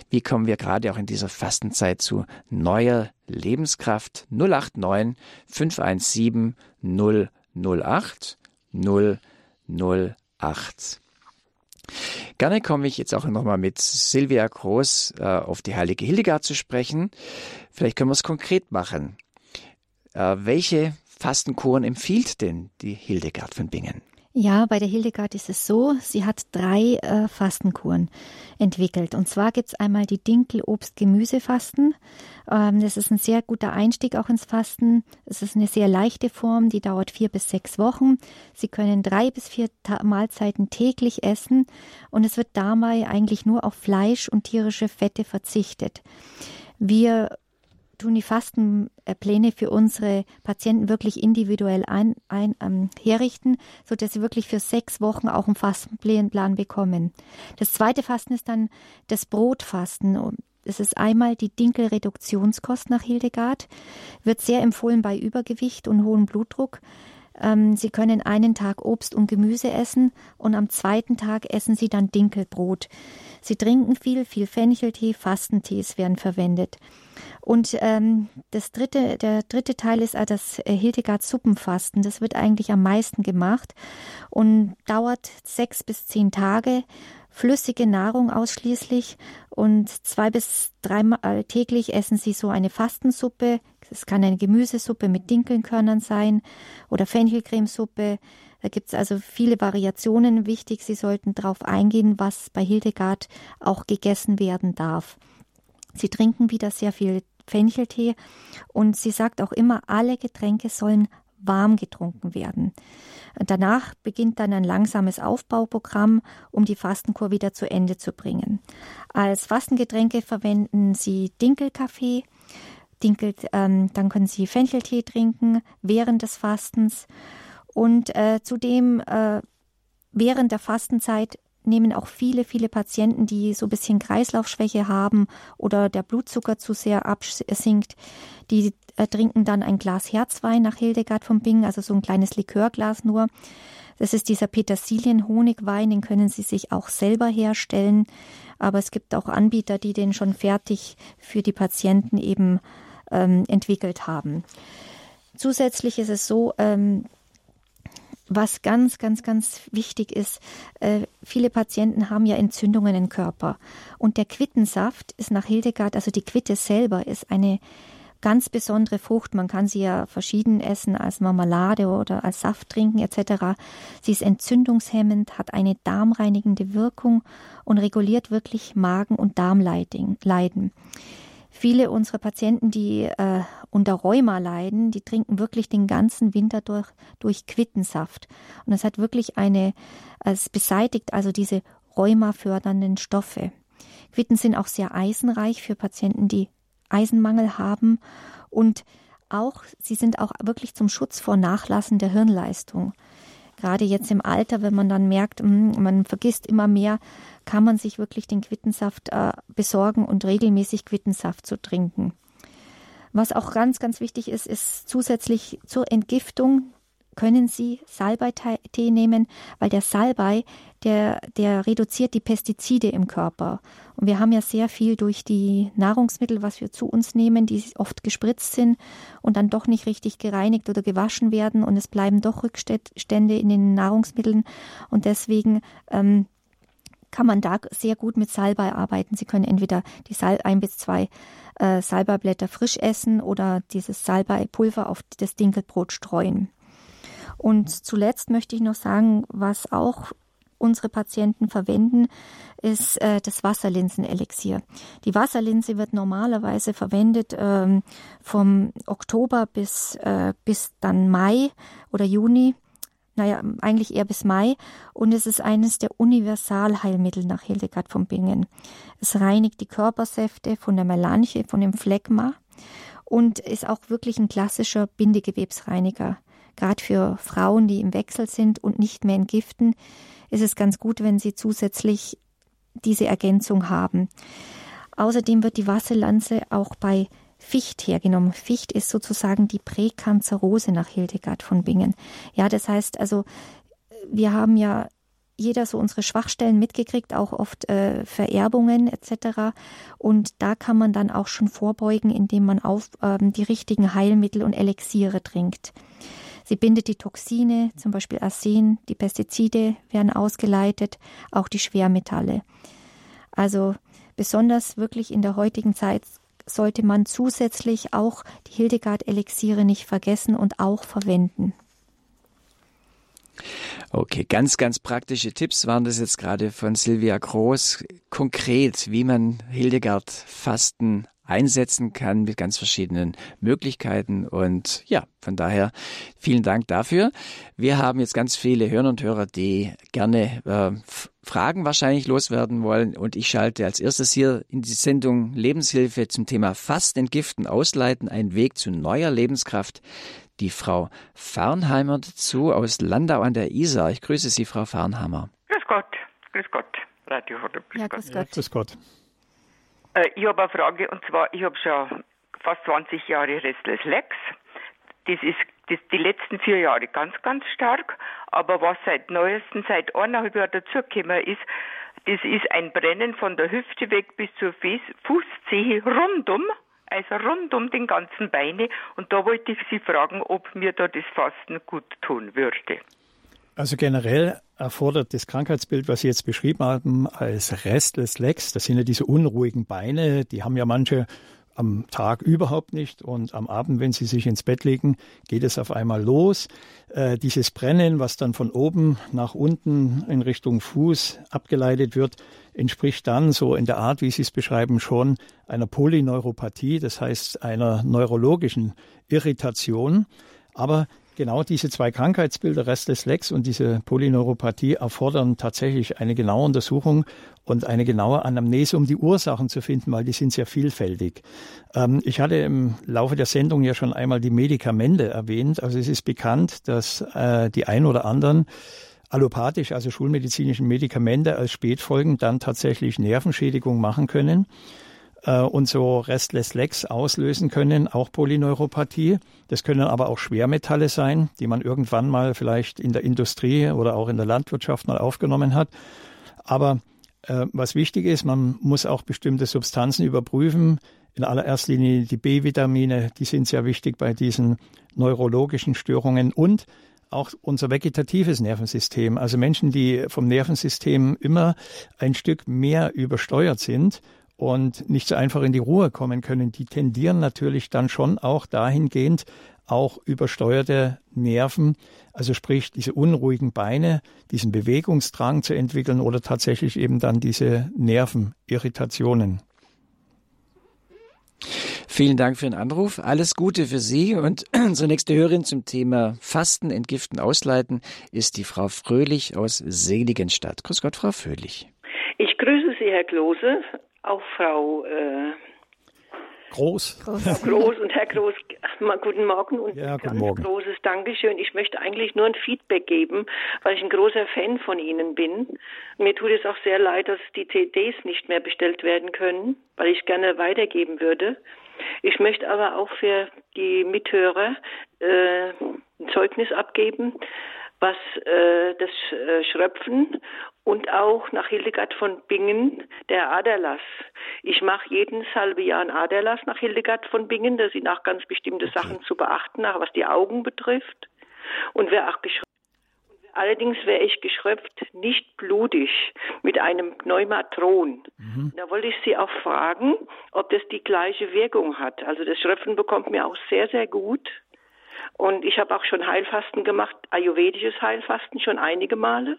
Wie kommen wir gerade auch in dieser Fastenzeit zu neuer Lebenskraft? 089 517 008 008. Gerne komme ich jetzt auch nochmal mit Silvia Groß äh, auf die heilige Hildegard zu sprechen. Vielleicht können wir es konkret machen. Äh, welche Fastenkuren empfiehlt denn die Hildegard von Bingen? Ja, bei der Hildegard ist es so, sie hat drei äh, Fastenkuren entwickelt. Und zwar gibt's einmal die Dinkel-Obst-Gemüse-Fasten. Ähm, das ist ein sehr guter Einstieg auch ins Fasten. Es ist eine sehr leichte Form, die dauert vier bis sechs Wochen. Sie können drei bis vier Ta Mahlzeiten täglich essen und es wird dabei eigentlich nur auf Fleisch und tierische Fette verzichtet. Wir tun die Fastenpläne für unsere Patienten wirklich individuell ein, ein, ähm, herrichten, so dass sie wirklich für sechs Wochen auch einen Fastenplan bekommen. Das zweite Fasten ist dann das Brotfasten. Es ist einmal die Dinkelreduktionskost nach Hildegard, wird sehr empfohlen bei Übergewicht und hohem Blutdruck. Ähm, sie können einen Tag Obst und Gemüse essen und am zweiten Tag essen Sie dann Dinkelbrot. Sie trinken viel, viel Fencheltee, Fastentees werden verwendet. Und ähm, das dritte, der dritte Teil ist das äh, Hildegard Suppenfasten. Das wird eigentlich am meisten gemacht und dauert sechs bis zehn Tage. Flüssige Nahrung ausschließlich und zwei bis dreimal täglich essen sie so eine Fastensuppe. Es kann eine Gemüsesuppe mit Dinkelkörnern sein oder Fenchelcremesuppe. Da gibt es also viele Variationen. Wichtig, Sie sollten darauf eingehen, was bei Hildegard auch gegessen werden darf. Sie trinken wieder sehr viel Fencheltee und sie sagt auch immer, alle Getränke sollen warm getrunken werden. Danach beginnt dann ein langsames Aufbauprogramm, um die Fastenkur wieder zu Ende zu bringen. Als Fastengetränke verwenden sie Dinkelkaffee, Dinkel, ähm, dann können Sie Fencheltee trinken während des Fastens. Und äh, zudem äh, während der Fastenzeit nehmen auch viele, viele Patienten, die so ein bisschen Kreislaufschwäche haben oder der Blutzucker zu sehr absinkt, die äh, trinken dann ein Glas Herzwein nach Hildegard von Bingen, also so ein kleines Likörglas nur. Das ist dieser Petersilien-Honigwein, den können Sie sich auch selber herstellen. Aber es gibt auch Anbieter, die den schon fertig für die Patienten eben ähm, entwickelt haben. Zusätzlich ist es so, ähm, was ganz, ganz, ganz wichtig ist, äh, viele Patienten haben ja Entzündungen im Körper. Und der Quittensaft ist nach Hildegard, also die Quitte selber, ist eine ganz besondere Frucht. Man kann sie ja verschieden essen, als Marmelade oder als Saft trinken etc. Sie ist entzündungshemmend, hat eine darmreinigende Wirkung und reguliert wirklich Magen- und Darmleiden. Viele unserer Patienten, die äh, unter Rheuma leiden, die trinken wirklich den ganzen Winter durch, durch Quittensaft. Und es hat wirklich eine, es beseitigt also diese rheumafördernden Stoffe. Quitten sind auch sehr eisenreich für Patienten, die Eisenmangel haben und auch, sie sind auch wirklich zum Schutz vor Nachlassen der Hirnleistung. Gerade jetzt im Alter, wenn man dann merkt, hm, man vergisst immer mehr, kann man sich wirklich den Quittensaft äh, besorgen und regelmäßig Quittensaft zu trinken. Was auch ganz, ganz wichtig ist, ist zusätzlich zur Entgiftung können Sie Salbeitee nehmen, weil der Salbei, der, der reduziert die Pestizide im Körper. Und wir haben ja sehr viel durch die Nahrungsmittel, was wir zu uns nehmen, die oft gespritzt sind und dann doch nicht richtig gereinigt oder gewaschen werden und es bleiben doch Rückstände in den Nahrungsmitteln. Und deswegen ähm, kann man da sehr gut mit Salbei arbeiten. Sie können entweder die Sal ein bis zwei äh, Salbeiblätter frisch essen oder dieses Salbeipulver auf das Dinkelbrot streuen. Und zuletzt möchte ich noch sagen, was auch unsere Patienten verwenden, ist äh, das Wasserlinsenelixier. Die Wasserlinse wird normalerweise verwendet ähm, vom Oktober bis, äh, bis dann Mai oder Juni. Naja, eigentlich eher bis Mai. Und es ist eines der Universalheilmittel nach Hildegard von Bingen. Es reinigt die Körpersäfte von der Melanche, von dem Phlegma und ist auch wirklich ein klassischer Bindegewebsreiniger gerade für Frauen, die im Wechsel sind und nicht mehr entgiften, ist es ganz gut, wenn sie zusätzlich diese Ergänzung haben. Außerdem wird die Wasserlanze auch bei Ficht hergenommen. Ficht ist sozusagen die Präkanzerose nach Hildegard von Bingen. Ja, das heißt also, wir haben ja jeder so unsere Schwachstellen mitgekriegt, auch oft äh, Vererbungen etc. Und da kann man dann auch schon vorbeugen, indem man auf ähm, die richtigen Heilmittel und Elixiere trinkt. Sie bindet die Toxine, zum Beispiel Arsen, die Pestizide werden ausgeleitet, auch die Schwermetalle. Also besonders wirklich in der heutigen Zeit sollte man zusätzlich auch die Hildegard-Elixiere nicht vergessen und auch verwenden. Okay, ganz, ganz praktische Tipps waren das jetzt gerade von Silvia Groß. Konkret, wie man Hildegard Fasten einsetzen kann mit ganz verschiedenen Möglichkeiten. Und ja, von daher vielen Dank dafür. Wir haben jetzt ganz viele Hörer und Hörer, die gerne äh, Fragen wahrscheinlich loswerden wollen. Und ich schalte als erstes hier in die Sendung Lebenshilfe zum Thema Fast entgiften, ausleiten, ein Weg zu neuer Lebenskraft. Die Frau Fernheimer dazu aus Landau an der Isar. Ich grüße Sie, Frau Fernheimer. Grüß Gott, grüß Gott. Radio Grüß ja, grüß Gott. Grüß Gott. Äh, ich habe eine Frage und zwar, ich habe schon fast 20 Jahre Restless Legs. Das ist das, die letzten vier Jahre ganz, ganz stark. Aber was seit neuesten, seit eineinhalb Jahren dazugekommen ist, das ist ein Brennen von der Hüfte weg bis zur Fußzehe rundum, also rund um den ganzen Beine. Und da wollte ich Sie fragen, ob mir da das Fasten gut tun würde. Also generell erfordert das Krankheitsbild, was Sie jetzt beschrieben haben, als Restless Legs, das sind ja diese unruhigen Beine, die haben ja manche am Tag überhaupt nicht und am Abend, wenn sie sich ins Bett legen, geht es auf einmal los. Äh, dieses Brennen, was dann von oben nach unten in Richtung Fuß abgeleitet wird, entspricht dann so in der Art, wie Sie es beschreiben, schon einer Polyneuropathie, das heißt einer neurologischen Irritation. Aber genau diese zwei Krankheitsbilder, Restless und diese Polyneuropathie, erfordern tatsächlich eine genaue Untersuchung und eine genaue Anamnese, um die Ursachen zu finden, weil die sind sehr vielfältig. Ähm, ich hatte im Laufe der Sendung ja schon einmal die Medikamente erwähnt. Also es ist bekannt, dass äh, die ein oder anderen allopathisch, also schulmedizinischen Medikamente als Spätfolgen dann tatsächlich Nervenschädigung machen können äh, und so Restless Legs auslösen können, auch Polyneuropathie. Das können aber auch Schwermetalle sein, die man irgendwann mal vielleicht in der Industrie oder auch in der Landwirtschaft mal aufgenommen hat. Aber äh, was wichtig ist, man muss auch bestimmte Substanzen überprüfen. In allererster Linie die B-Vitamine, die sind sehr wichtig bei diesen neurologischen Störungen und auch unser vegetatives Nervensystem. Also Menschen, die vom Nervensystem immer ein Stück mehr übersteuert sind und nicht so einfach in die Ruhe kommen können, die tendieren natürlich dann schon auch dahingehend, auch übersteuerte Nerven, also sprich diese unruhigen Beine, diesen Bewegungsdrang zu entwickeln oder tatsächlich eben dann diese Nervenirritationen. Vielen Dank für den Anruf. Alles Gute für Sie. Und unsere nächste Hörerin zum Thema Fasten, Entgiften, Ausleiten ist die Frau Fröhlich aus Seligenstadt. Grüß Gott, Frau Fröhlich. Ich grüße Sie, Herr Klose, auch Frau äh, Groß. Groß. Groß und Herr Groß, guten Morgen und ja, guten ganz Morgen. großes Dankeschön. Ich möchte eigentlich nur ein Feedback geben, weil ich ein großer Fan von Ihnen bin. Mir tut es auch sehr leid, dass die CDs nicht mehr bestellt werden können, weil ich gerne weitergeben würde. Ich möchte aber auch für die Mithörer äh, ein Zeugnis abgeben, was äh, das äh, Schröpfen und auch nach Hildegard von Bingen der Aderlass. Ich mache jedes halbe Jahr einen Aderlass nach Hildegard von Bingen. Da sind auch ganz bestimmte okay. Sachen zu beachten, was die Augen betrifft. Und wer auch geschröpft Allerdings wäre ich geschröpft nicht blutig mit einem Pneumatron. Mhm. Da wollte ich Sie auch fragen, ob das die gleiche Wirkung hat. Also das Schröpfen bekommt mir auch sehr, sehr gut. Und ich habe auch schon Heilfasten gemacht, ayurvedisches Heilfasten schon einige Male.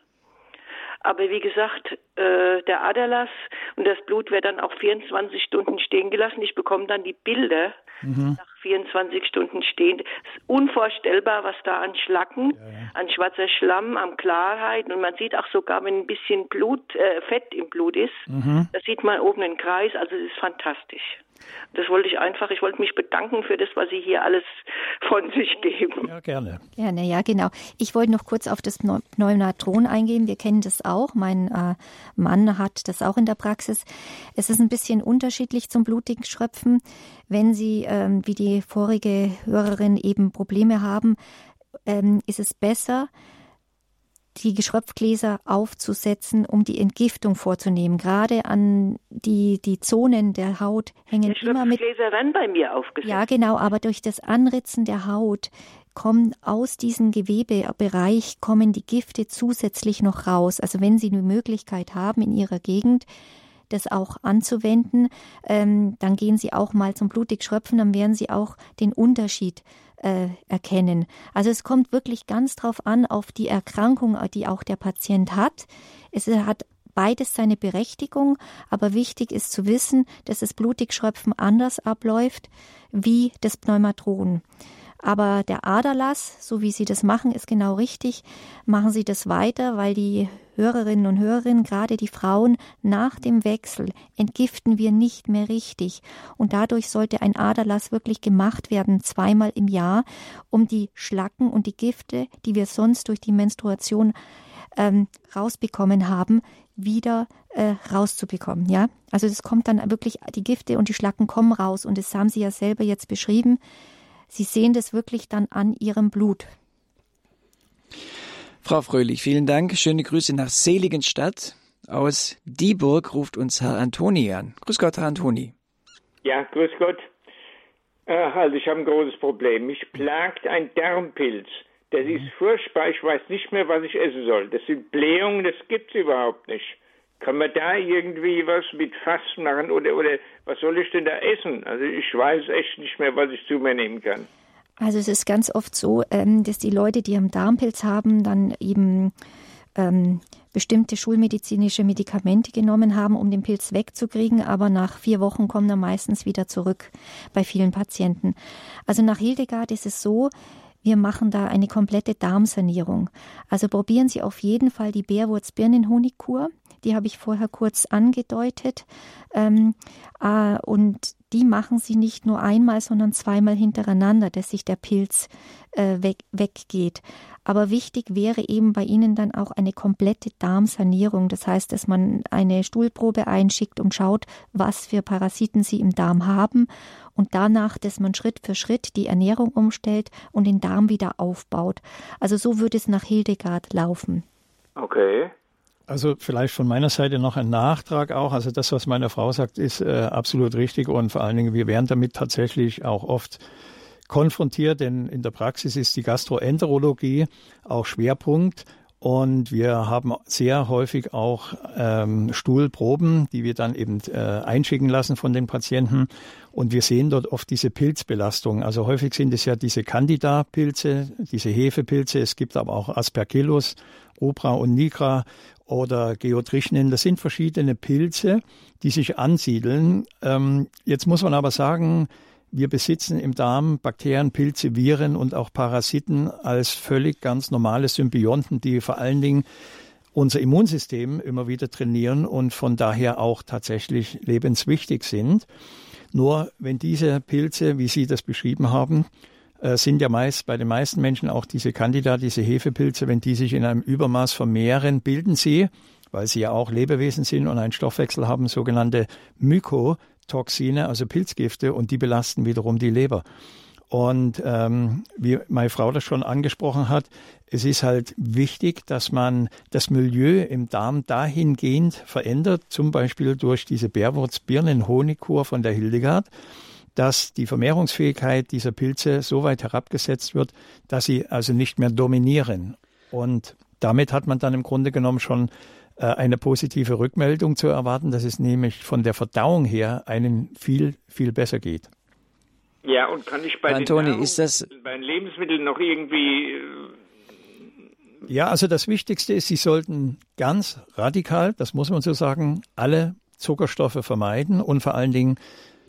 Aber wie gesagt, äh, der Aderlass und das Blut wird dann auch 24 Stunden stehen gelassen. Ich bekomme dann die Bilder mhm. nach 24 Stunden stehen. Es ist unvorstellbar, was da an Schlacken, ja, ja. an schwarzer Schlamm, an Klarheit und man sieht auch sogar, wenn ein bisschen Blut, äh, Fett im Blut ist, mhm. da sieht man oben einen Kreis. Also es ist fantastisch. Das wollte ich einfach, ich wollte mich bedanken für das, was Sie hier alles von sich geben. Ja, gerne. Gerne, ja, genau. Ich wollte noch kurz auf das Pneumnatron eingehen. Wir kennen das auch. Mein äh, Mann hat das auch in der Praxis. Es ist ein bisschen unterschiedlich zum blutigen Schröpfen. Wenn Sie, ähm, wie die vorige Hörerin, eben Probleme haben, ähm, ist es besser, die Geschröpfgläser aufzusetzen, um die Entgiftung vorzunehmen. Gerade an die, die Zonen der Haut hängen immer mit. Geschröpfgläser werden bei mir aufgesetzt. Ja, genau, aber durch das Anritzen der Haut kommen aus diesem Gewebebereich kommen die Gifte zusätzlich noch raus. Also wenn Sie eine Möglichkeit haben in Ihrer Gegend, das auch anzuwenden, ähm, dann gehen Sie auch mal zum Blutigschröpfen, dann werden Sie auch den Unterschied äh, erkennen. Also es kommt wirklich ganz drauf an, auf die Erkrankung, die auch der Patient hat. Es hat beides seine Berechtigung, aber wichtig ist zu wissen, dass das Blutigschröpfen anders abläuft wie das Pneumatron. Aber der Aderlass, so wie Sie das machen, ist genau richtig. Machen Sie das weiter, weil die Hörerinnen und Hörer, gerade die Frauen, nach dem Wechsel entgiften wir nicht mehr richtig. Und dadurch sollte ein Aderlass wirklich gemacht werden, zweimal im Jahr, um die Schlacken und die Gifte, die wir sonst durch die Menstruation ähm, rausbekommen haben, wieder äh, rauszubekommen. Ja, also es kommt dann wirklich die Gifte und die Schlacken kommen raus und das haben Sie ja selber jetzt beschrieben. Sie sehen das wirklich dann an Ihrem Blut. Frau Fröhlich, vielen Dank. Schöne Grüße nach Seligenstadt. Aus Dieburg ruft uns Herr Antoni an. Grüß Gott, Herr Antoni. Ja, grüß Gott. Äh, halt, ich habe ein großes Problem. Mich plagt ein Darmpilz. Das ist furchtbar. Ich weiß nicht mehr, was ich essen soll. Das sind Blähungen, das gibt es überhaupt nicht. Kann man da irgendwie was mit Fasten machen oder, oder was soll ich denn da essen? Also ich weiß echt nicht mehr, was ich zu mir nehmen kann. Also es ist ganz oft so, ähm, dass die Leute, die einen Darmpilz haben, dann eben ähm, bestimmte schulmedizinische Medikamente genommen haben, um den Pilz wegzukriegen, aber nach vier Wochen kommen er meistens wieder zurück bei vielen Patienten. Also nach Hildegard ist es so, wir machen da eine komplette Darmsanierung. Also probieren Sie auf jeden Fall die Bärwurz-Birnen-Honigkur. Die habe ich vorher kurz angedeutet. Ähm, äh, und die machen Sie nicht nur einmal, sondern zweimal hintereinander, dass sich der Pilz äh, weg, weggeht. Aber wichtig wäre eben bei Ihnen dann auch eine komplette Darmsanierung. Das heißt, dass man eine Stuhlprobe einschickt und schaut, was für Parasiten Sie im Darm haben. Und danach, dass man Schritt für Schritt die Ernährung umstellt und den Darm wieder aufbaut. Also so würde es nach Hildegard laufen. Okay. Also vielleicht von meiner Seite noch ein Nachtrag auch. Also das, was meine Frau sagt, ist äh, absolut richtig und vor allen Dingen, wir werden damit tatsächlich auch oft konfrontiert, denn in der Praxis ist die Gastroenterologie auch Schwerpunkt. Und wir haben sehr häufig auch ähm, Stuhlproben, die wir dann eben äh, einschicken lassen von den Patienten. Und wir sehen dort oft diese Pilzbelastung. Also häufig sind es ja diese Candida-Pilze, diese Hefepilze. Es gibt aber auch Aspergillus, Rubra und Nigra oder Geotrichnen. Das sind verschiedene Pilze, die sich ansiedeln. Ähm, jetzt muss man aber sagen, wir besitzen im Darm Bakterien, Pilze, Viren und auch Parasiten als völlig ganz normale Symbionten, die vor allen Dingen unser Immunsystem immer wieder trainieren und von daher auch tatsächlich lebenswichtig sind. Nur wenn diese Pilze, wie Sie das beschrieben haben, äh, sind ja meist bei den meisten Menschen auch diese Candida, diese Hefepilze, wenn die sich in einem Übermaß vermehren, bilden sie, weil sie ja auch Lebewesen sind und einen Stoffwechsel haben, sogenannte Myko, Toxine, also Pilzgifte, und die belasten wiederum die Leber. Und ähm, wie meine Frau das schon angesprochen hat, es ist halt wichtig, dass man das Milieu im Darm dahingehend verändert, zum Beispiel durch diese Bärwurz-Birnen-Honigkur von der Hildegard, dass die Vermehrungsfähigkeit dieser Pilze so weit herabgesetzt wird, dass sie also nicht mehr dominieren. Und damit hat man dann im Grunde genommen schon eine positive Rückmeldung zu erwarten, dass es nämlich von der Verdauung her einen viel, viel besser geht. Ja, und kann ich bei, Antoni, den, ist das bei den Lebensmitteln noch irgendwie. Äh, ja, also das Wichtigste ist, Sie sollten ganz radikal, das muss man so sagen, alle Zuckerstoffe vermeiden und vor allen Dingen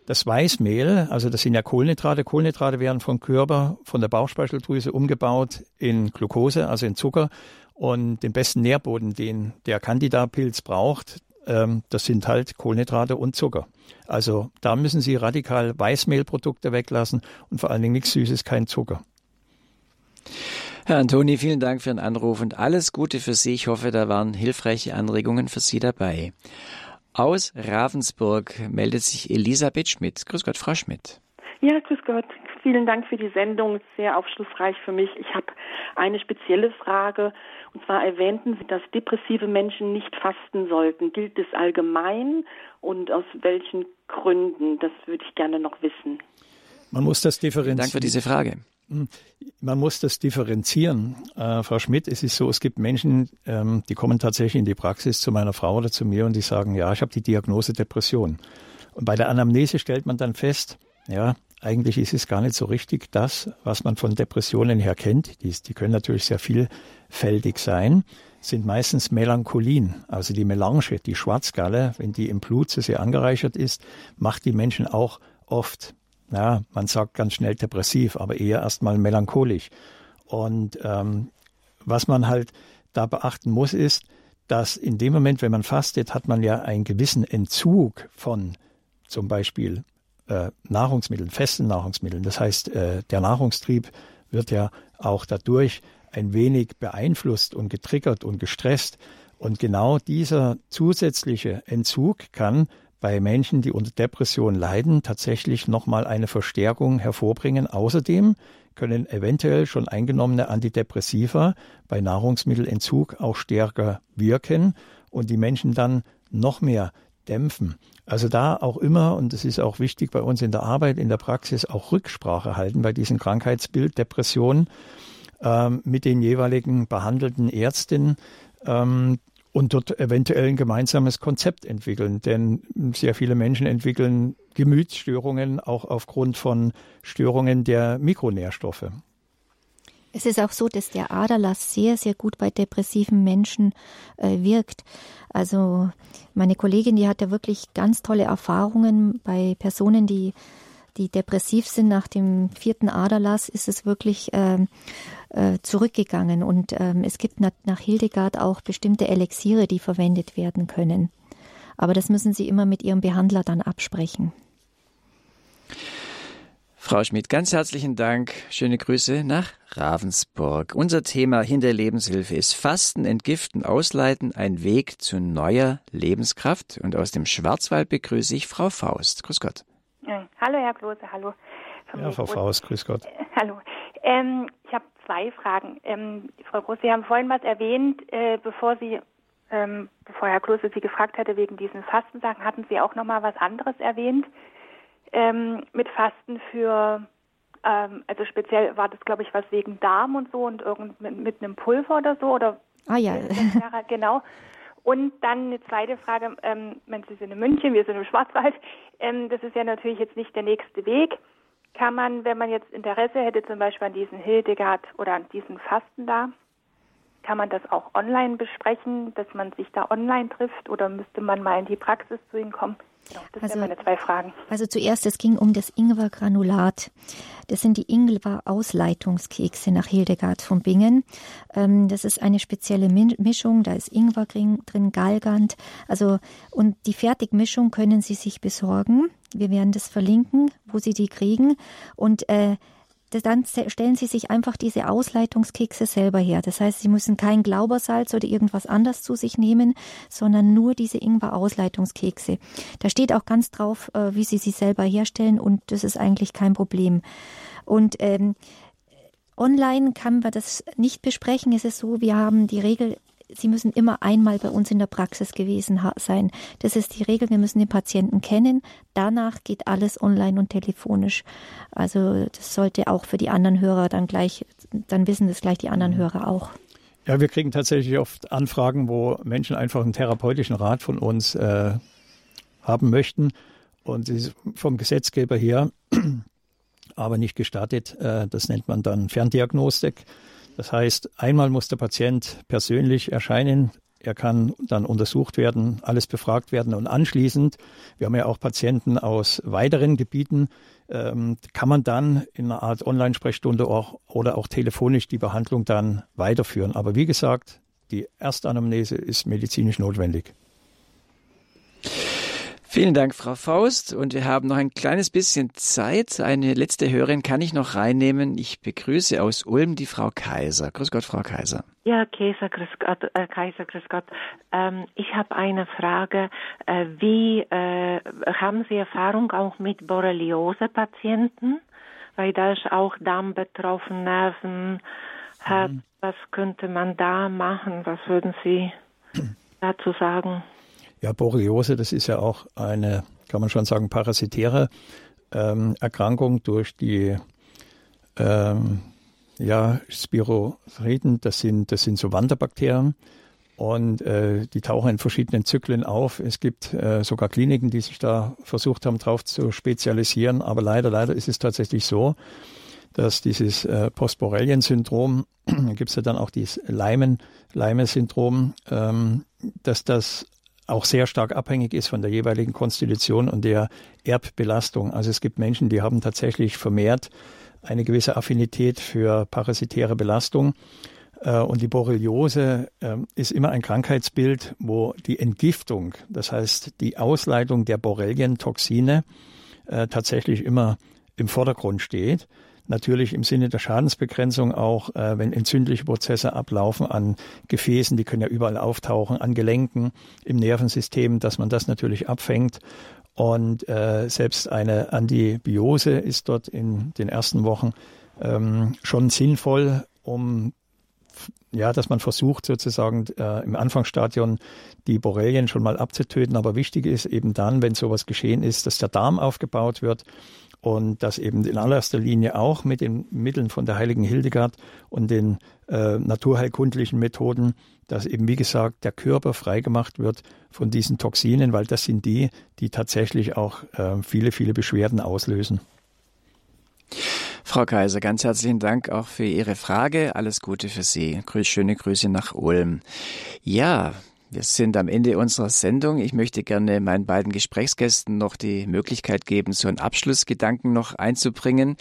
das Weißmehl, also das sind ja Kohlenhydrate. Kohlenhydrate werden vom Körper, von der Bauchspeicheldrüse umgebaut in Glucose, also in Zucker. Und den besten Nährboden, den der Candida-Pilz braucht, ähm, das sind halt Kohlenhydrate und Zucker. Also da müssen Sie radikal Weißmehlprodukte weglassen und vor allen Dingen nichts Süßes, kein Zucker. Herr Antoni, vielen Dank für den Anruf und alles Gute für Sie. Ich hoffe, da waren hilfreiche Anregungen für Sie dabei. Aus Ravensburg meldet sich Elisabeth Schmidt. Grüß Gott, Frau Schmidt. Ja, grüß Gott. Vielen Dank für die Sendung. Sehr aufschlussreich für mich. Ich habe eine spezielle Frage. Und zwar erwähnten Sie, dass depressive Menschen nicht fasten sollten. Gilt das allgemein und aus welchen Gründen? Das würde ich gerne noch wissen. Man muss das differenzieren. Danke für diese Frage. Hm. Man muss das differenzieren. Äh, Frau Schmidt, es ist so, es gibt Menschen, ähm, die kommen tatsächlich in die Praxis zu meiner Frau oder zu mir und die sagen, ja, ich habe die Diagnose Depression. Und bei der Anamnese stellt man dann fest, ja, eigentlich ist es gar nicht so richtig das, was man von Depressionen her kennt. Die, die können natürlich sehr vielfältig sein, sind meistens Melancholin. Also die Melange, die Schwarzgalle, wenn die im Blut zu sehr angereichert ist, macht die Menschen auch oft, ja, man sagt ganz schnell depressiv, aber eher erstmal melancholisch. Und ähm, was man halt da beachten muss, ist, dass in dem Moment, wenn man fastet, hat man ja einen gewissen Entzug von zum Beispiel äh, Nahrungsmitteln, festen Nahrungsmitteln. Das heißt, äh, der Nahrungstrieb wird ja auch dadurch ein wenig beeinflusst und getriggert und gestresst. Und genau dieser zusätzliche Entzug kann bei Menschen, die unter Depression leiden, tatsächlich nochmal eine Verstärkung hervorbringen. Außerdem können eventuell schon eingenommene Antidepressiva bei Nahrungsmittelentzug auch stärker wirken und die Menschen dann noch mehr dämpfen. Also da auch immer, und das ist auch wichtig bei uns in der Arbeit, in der Praxis, auch Rücksprache halten bei diesem Krankheitsbild Depression ähm, mit den jeweiligen behandelten Ärztinnen ähm, und dort eventuell ein gemeinsames Konzept entwickeln. Denn sehr viele Menschen entwickeln Gemütsstörungen auch aufgrund von Störungen der Mikronährstoffe. Es ist auch so, dass der Aderlass sehr, sehr gut bei depressiven Menschen äh, wirkt. Also meine Kollegin, die hat ja wirklich ganz tolle Erfahrungen bei Personen, die die depressiv sind nach dem vierten Aderlass, ist es wirklich ähm, äh, zurückgegangen. Und ähm, es gibt nach, nach Hildegard auch bestimmte Elixiere, die verwendet werden können. Aber das müssen Sie immer mit Ihrem Behandler dann absprechen. Frau Schmidt, ganz herzlichen Dank. Schöne Grüße nach Ravensburg. Unser Thema hinter Lebenshilfe ist Fasten, Entgiften, Ausleiten, ein Weg zu neuer Lebenskraft. Und aus dem Schwarzwald begrüße ich Frau Faust. Grüß Gott. Hallo, Herr Klose, hallo. Ja, Frau Faust, grüß Gott. Äh, hallo. Ähm, ich habe zwei Fragen. Ähm, Frau Groß, Sie haben vorhin was erwähnt, äh, bevor Sie, ähm, bevor Herr Klose Sie gefragt hatte wegen diesen Fastensachen, hatten Sie auch noch mal was anderes erwähnt ähm, mit Fasten für, ähm, also speziell war das, glaube ich, was wegen Darm und so und irgend mit, mit einem Pulver oder so oder Ah ja. genau. Und dann eine zweite Frage, ähm, Sie sind in München, wir sind im Schwarzwald. Ähm, das ist ja natürlich jetzt nicht der nächste Weg. Kann man, wenn man jetzt Interesse hätte, zum Beispiel an diesen Hildegard oder an diesen Fasten da, kann man das auch online besprechen, dass man sich da online trifft oder müsste man mal in die Praxis zu Ihnen kommen? Genau, das also, meine zwei Fragen. Also zuerst, es ging um das Ingwergranulat. Das sind die Ingwer-Ausleitungskekse nach Hildegard von Bingen. Ähm, das ist eine spezielle Mischung. Da ist Ingwer drin, Galgant. Also, und die Fertigmischung können Sie sich besorgen. Wir werden das verlinken, wo Sie die kriegen. Und äh, dann stellen Sie sich einfach diese Ausleitungskekse selber her. Das heißt, Sie müssen kein Glaubersalz oder irgendwas anderes zu sich nehmen, sondern nur diese Ingwer-Ausleitungskekse. Da steht auch ganz drauf, äh, wie Sie sie selber herstellen und das ist eigentlich kein Problem. Und ähm, online kann man das nicht besprechen. Es ist so, wir haben die Regel, Sie müssen immer einmal bei uns in der Praxis gewesen sein. Das ist die Regel. Wir müssen den Patienten kennen. Danach geht alles online und telefonisch. Also das sollte auch für die anderen Hörer dann gleich, dann wissen das gleich die anderen mhm. Hörer auch. Ja, wir kriegen tatsächlich oft Anfragen, wo Menschen einfach einen therapeutischen Rat von uns äh, haben möchten und vom Gesetzgeber her aber nicht gestattet. Äh, das nennt man dann Ferndiagnostik. Das heißt, einmal muss der Patient persönlich erscheinen. Er kann dann untersucht werden, alles befragt werden und anschließend, wir haben ja auch Patienten aus weiteren Gebieten, ähm, kann man dann in einer Art Online-Sprechstunde auch, oder auch telefonisch die Behandlung dann weiterführen. Aber wie gesagt, die Erstanamnese ist medizinisch notwendig. Vielen Dank, Frau Faust. Und wir haben noch ein kleines bisschen Zeit. Eine letzte Hörerin kann ich noch reinnehmen. Ich begrüße aus Ulm die Frau Kaiser. Grüß Gott, Frau Kaiser. Ja, Kaiser, grüß Gott. Äh, Kaiser, grüß Gott. Ähm, ich habe eine Frage. Äh, wie äh, haben Sie Erfahrung auch mit Borreliose-Patienten? Weil da ist auch Darm betroffen, Nerven. Mhm. Was könnte man da machen? Was würden Sie dazu sagen? Ja, Borreliose, das ist ja auch eine, kann man schon sagen, parasitäre ähm, Erkrankung durch die ähm, ja, Spirotriden, das sind, das sind so Wanderbakterien. Und äh, die tauchen in verschiedenen Zyklen auf. Es gibt äh, sogar Kliniken, die sich da versucht haben, drauf zu spezialisieren, aber leider, leider ist es tatsächlich so, dass dieses äh, Postborrelien-Syndrom, gibt es ja dann auch dieses Leimen-Syndrom, ähm, dass das auch sehr stark abhängig ist von der jeweiligen Konstitution und der Erbbelastung. Also es gibt Menschen, die haben tatsächlich vermehrt eine gewisse Affinität für parasitäre Belastung. Äh, und die Borreliose ähm, ist immer ein Krankheitsbild, wo die Entgiftung, das heißt die Ausleitung der Borrelientoxine, äh, tatsächlich immer im Vordergrund steht natürlich im Sinne der Schadensbegrenzung auch, äh, wenn entzündliche Prozesse ablaufen an Gefäßen, die können ja überall auftauchen, an Gelenken, im Nervensystem, dass man das natürlich abfängt. Und äh, selbst eine Antibiose ist dort in den ersten Wochen ähm, schon sinnvoll, um ja, dass man versucht sozusagen äh, im Anfangsstadion die Borrelien schon mal abzutöten. Aber wichtig ist eben dann, wenn sowas geschehen ist, dass der Darm aufgebaut wird und das eben in allererster Linie auch mit den Mitteln von der heiligen Hildegard und den äh, naturheilkundlichen Methoden, dass eben, wie gesagt, der Körper freigemacht wird von diesen Toxinen, weil das sind die, die tatsächlich auch äh, viele, viele Beschwerden auslösen. Frau Kaiser, ganz herzlichen Dank auch für Ihre Frage. Alles Gute für Sie. Schöne Grüße nach Ulm. Ja, Wir sind am Ende unserer Sendung. Ich möchte gerne meinen beiden Gesprächsgästen noch die Möglichkeit geben, so einen Abschlussgedanken noch einzubringen.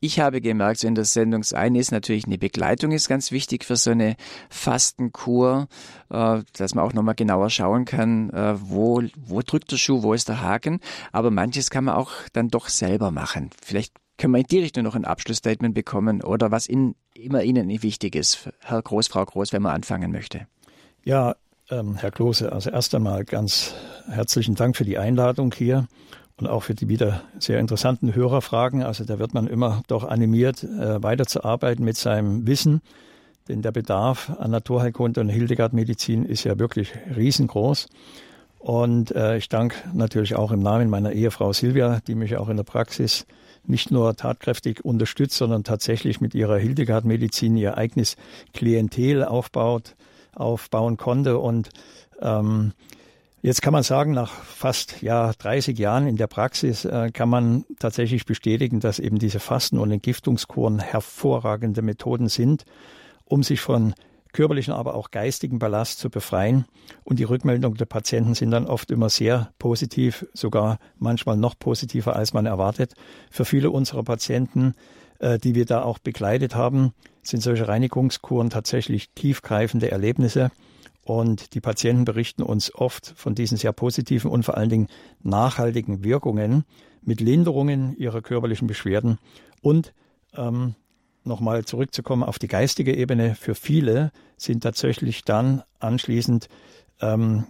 Ich habe gemerkt, so in der Sendungsein ist natürlich eine Begleitung ist ganz wichtig für so eine Fastenkur, äh, dass man auch nochmal genauer schauen kann, äh, wo, wo drückt der Schuh, wo ist der Haken. Aber manches kann man auch dann doch selber machen. Vielleicht können wir in die Richtung noch ein Abschlussstatement bekommen oder was in, immer Ihnen wichtig ist, Herr Groß, Frau Groß, wenn man anfangen möchte. Ja, ähm, Herr Klose, also erst einmal ganz herzlichen Dank für die Einladung hier und auch für die wieder sehr interessanten Hörerfragen. Also da wird man immer doch animiert, äh, weiterzuarbeiten mit seinem Wissen, denn der Bedarf an Naturheilkunde und Hildegard-Medizin ist ja wirklich riesengroß. Und äh, ich danke natürlich auch im Namen meiner Ehefrau Silvia, die mich auch in der Praxis nicht nur tatkräftig unterstützt, sondern tatsächlich mit ihrer Hildegard-Medizin ihr eigenes Klientel aufbaut, aufbauen konnte. Und ähm, jetzt kann man sagen, nach fast ja 30 Jahren in der Praxis äh, kann man tatsächlich bestätigen, dass eben diese Fasten- und Entgiftungskuren hervorragende Methoden sind, um sich von körperlichen, aber auch geistigen Ballast zu befreien. Und die Rückmeldungen der Patienten sind dann oft immer sehr positiv, sogar manchmal noch positiver, als man erwartet. Für viele unserer Patienten, äh, die wir da auch begleitet haben, sind solche Reinigungskuren tatsächlich tiefgreifende Erlebnisse. Und die Patienten berichten uns oft von diesen sehr positiven und vor allen Dingen nachhaltigen Wirkungen mit Linderungen ihrer körperlichen Beschwerden und ähm, nochmal zurückzukommen auf die geistige Ebene, für viele sind tatsächlich dann anschließend ähm,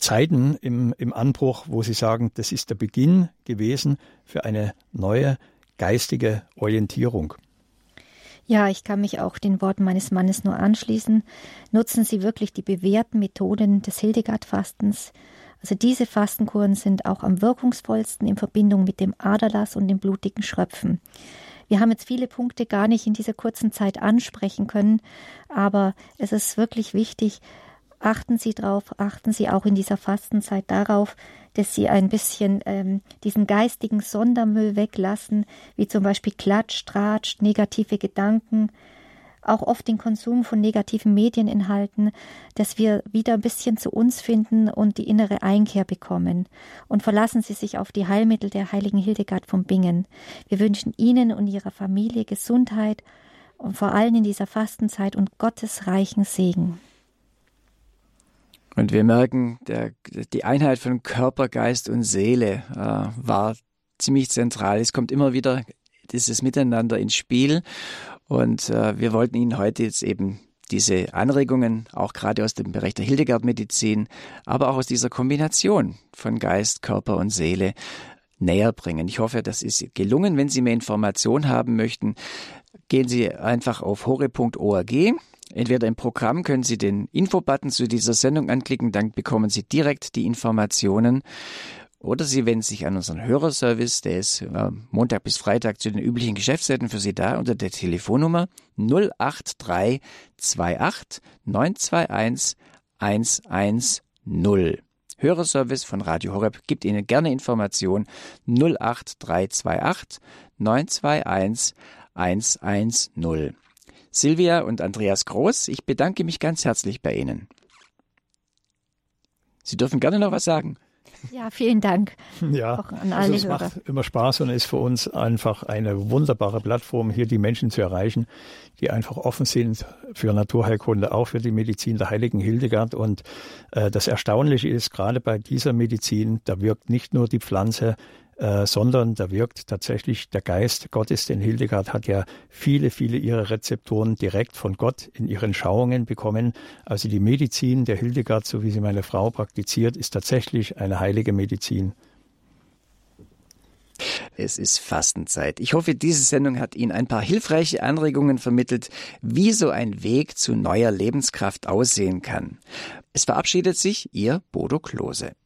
Zeiten im, im Anbruch, wo sie sagen, das ist der Beginn gewesen für eine neue geistige Orientierung. Ja, ich kann mich auch den Worten meines Mannes nur anschließen. Nutzen Sie wirklich die bewährten Methoden des Hildegard-Fastens. Also diese Fastenkuren sind auch am wirkungsvollsten in Verbindung mit dem Aderlass und dem blutigen Schröpfen. Wir haben jetzt viele Punkte gar nicht in dieser kurzen Zeit ansprechen können, aber es ist wirklich wichtig, achten Sie darauf, achten Sie auch in dieser Fastenzeit darauf, dass Sie ein bisschen ähm, diesen geistigen Sondermüll weglassen, wie zum Beispiel Klatsch, Tratsch, negative Gedanken, auch oft den Konsum von negativen Medieninhalten, dass wir wieder ein bisschen zu uns finden und die innere Einkehr bekommen. Und verlassen Sie sich auf die Heilmittel der heiligen Hildegard von Bingen. Wir wünschen Ihnen und Ihrer Familie Gesundheit und vor allem in dieser Fastenzeit und Gottes reichen Segen. Und wir merken, der, die Einheit von Körper, Geist und Seele äh, war ziemlich zentral. Es kommt immer wieder dieses Miteinander ins Spiel. Und äh, wir wollten Ihnen heute jetzt eben diese Anregungen, auch gerade aus dem Bereich der Hildegard-Medizin, aber auch aus dieser Kombination von Geist, Körper und Seele näher bringen. Ich hoffe, das ist gelungen. Wenn Sie mehr Informationen haben möchten, gehen Sie einfach auf hore.org. Entweder im Programm können Sie den Infobutton zu dieser Sendung anklicken, dann bekommen Sie direkt die Informationen. Oder Sie wenden sich an unseren Hörerservice, der ist äh, Montag bis Freitag zu den üblichen Geschäftszeiten für Sie da unter der Telefonnummer 08328 921 110. Hörerservice von Radio Horeb gibt Ihnen gerne Informationen 08328 921 110. Silvia und Andreas Groß, ich bedanke mich ganz herzlich bei Ihnen. Sie dürfen gerne noch was sagen. Ja, vielen Dank. Ja, auch an alle also es Hörer. macht immer Spaß und ist für uns einfach eine wunderbare Plattform, hier die Menschen zu erreichen, die einfach offen sind für Naturheilkunde, auch für die Medizin der heiligen Hildegard. Und äh, das Erstaunliche ist, gerade bei dieser Medizin, da wirkt nicht nur die Pflanze, äh, sondern da wirkt tatsächlich der Geist Gottes, denn Hildegard hat ja viele, viele ihrer Rezeptoren direkt von Gott in ihren Schauungen bekommen. Also die Medizin der Hildegard, so wie sie meine Frau praktiziert, ist tatsächlich eine heilige Medizin. Es ist Fastenzeit. Ich hoffe, diese Sendung hat Ihnen ein paar hilfreiche Anregungen vermittelt, wie so ein Weg zu neuer Lebenskraft aussehen kann. Es verabschiedet sich Ihr Bodo Klose.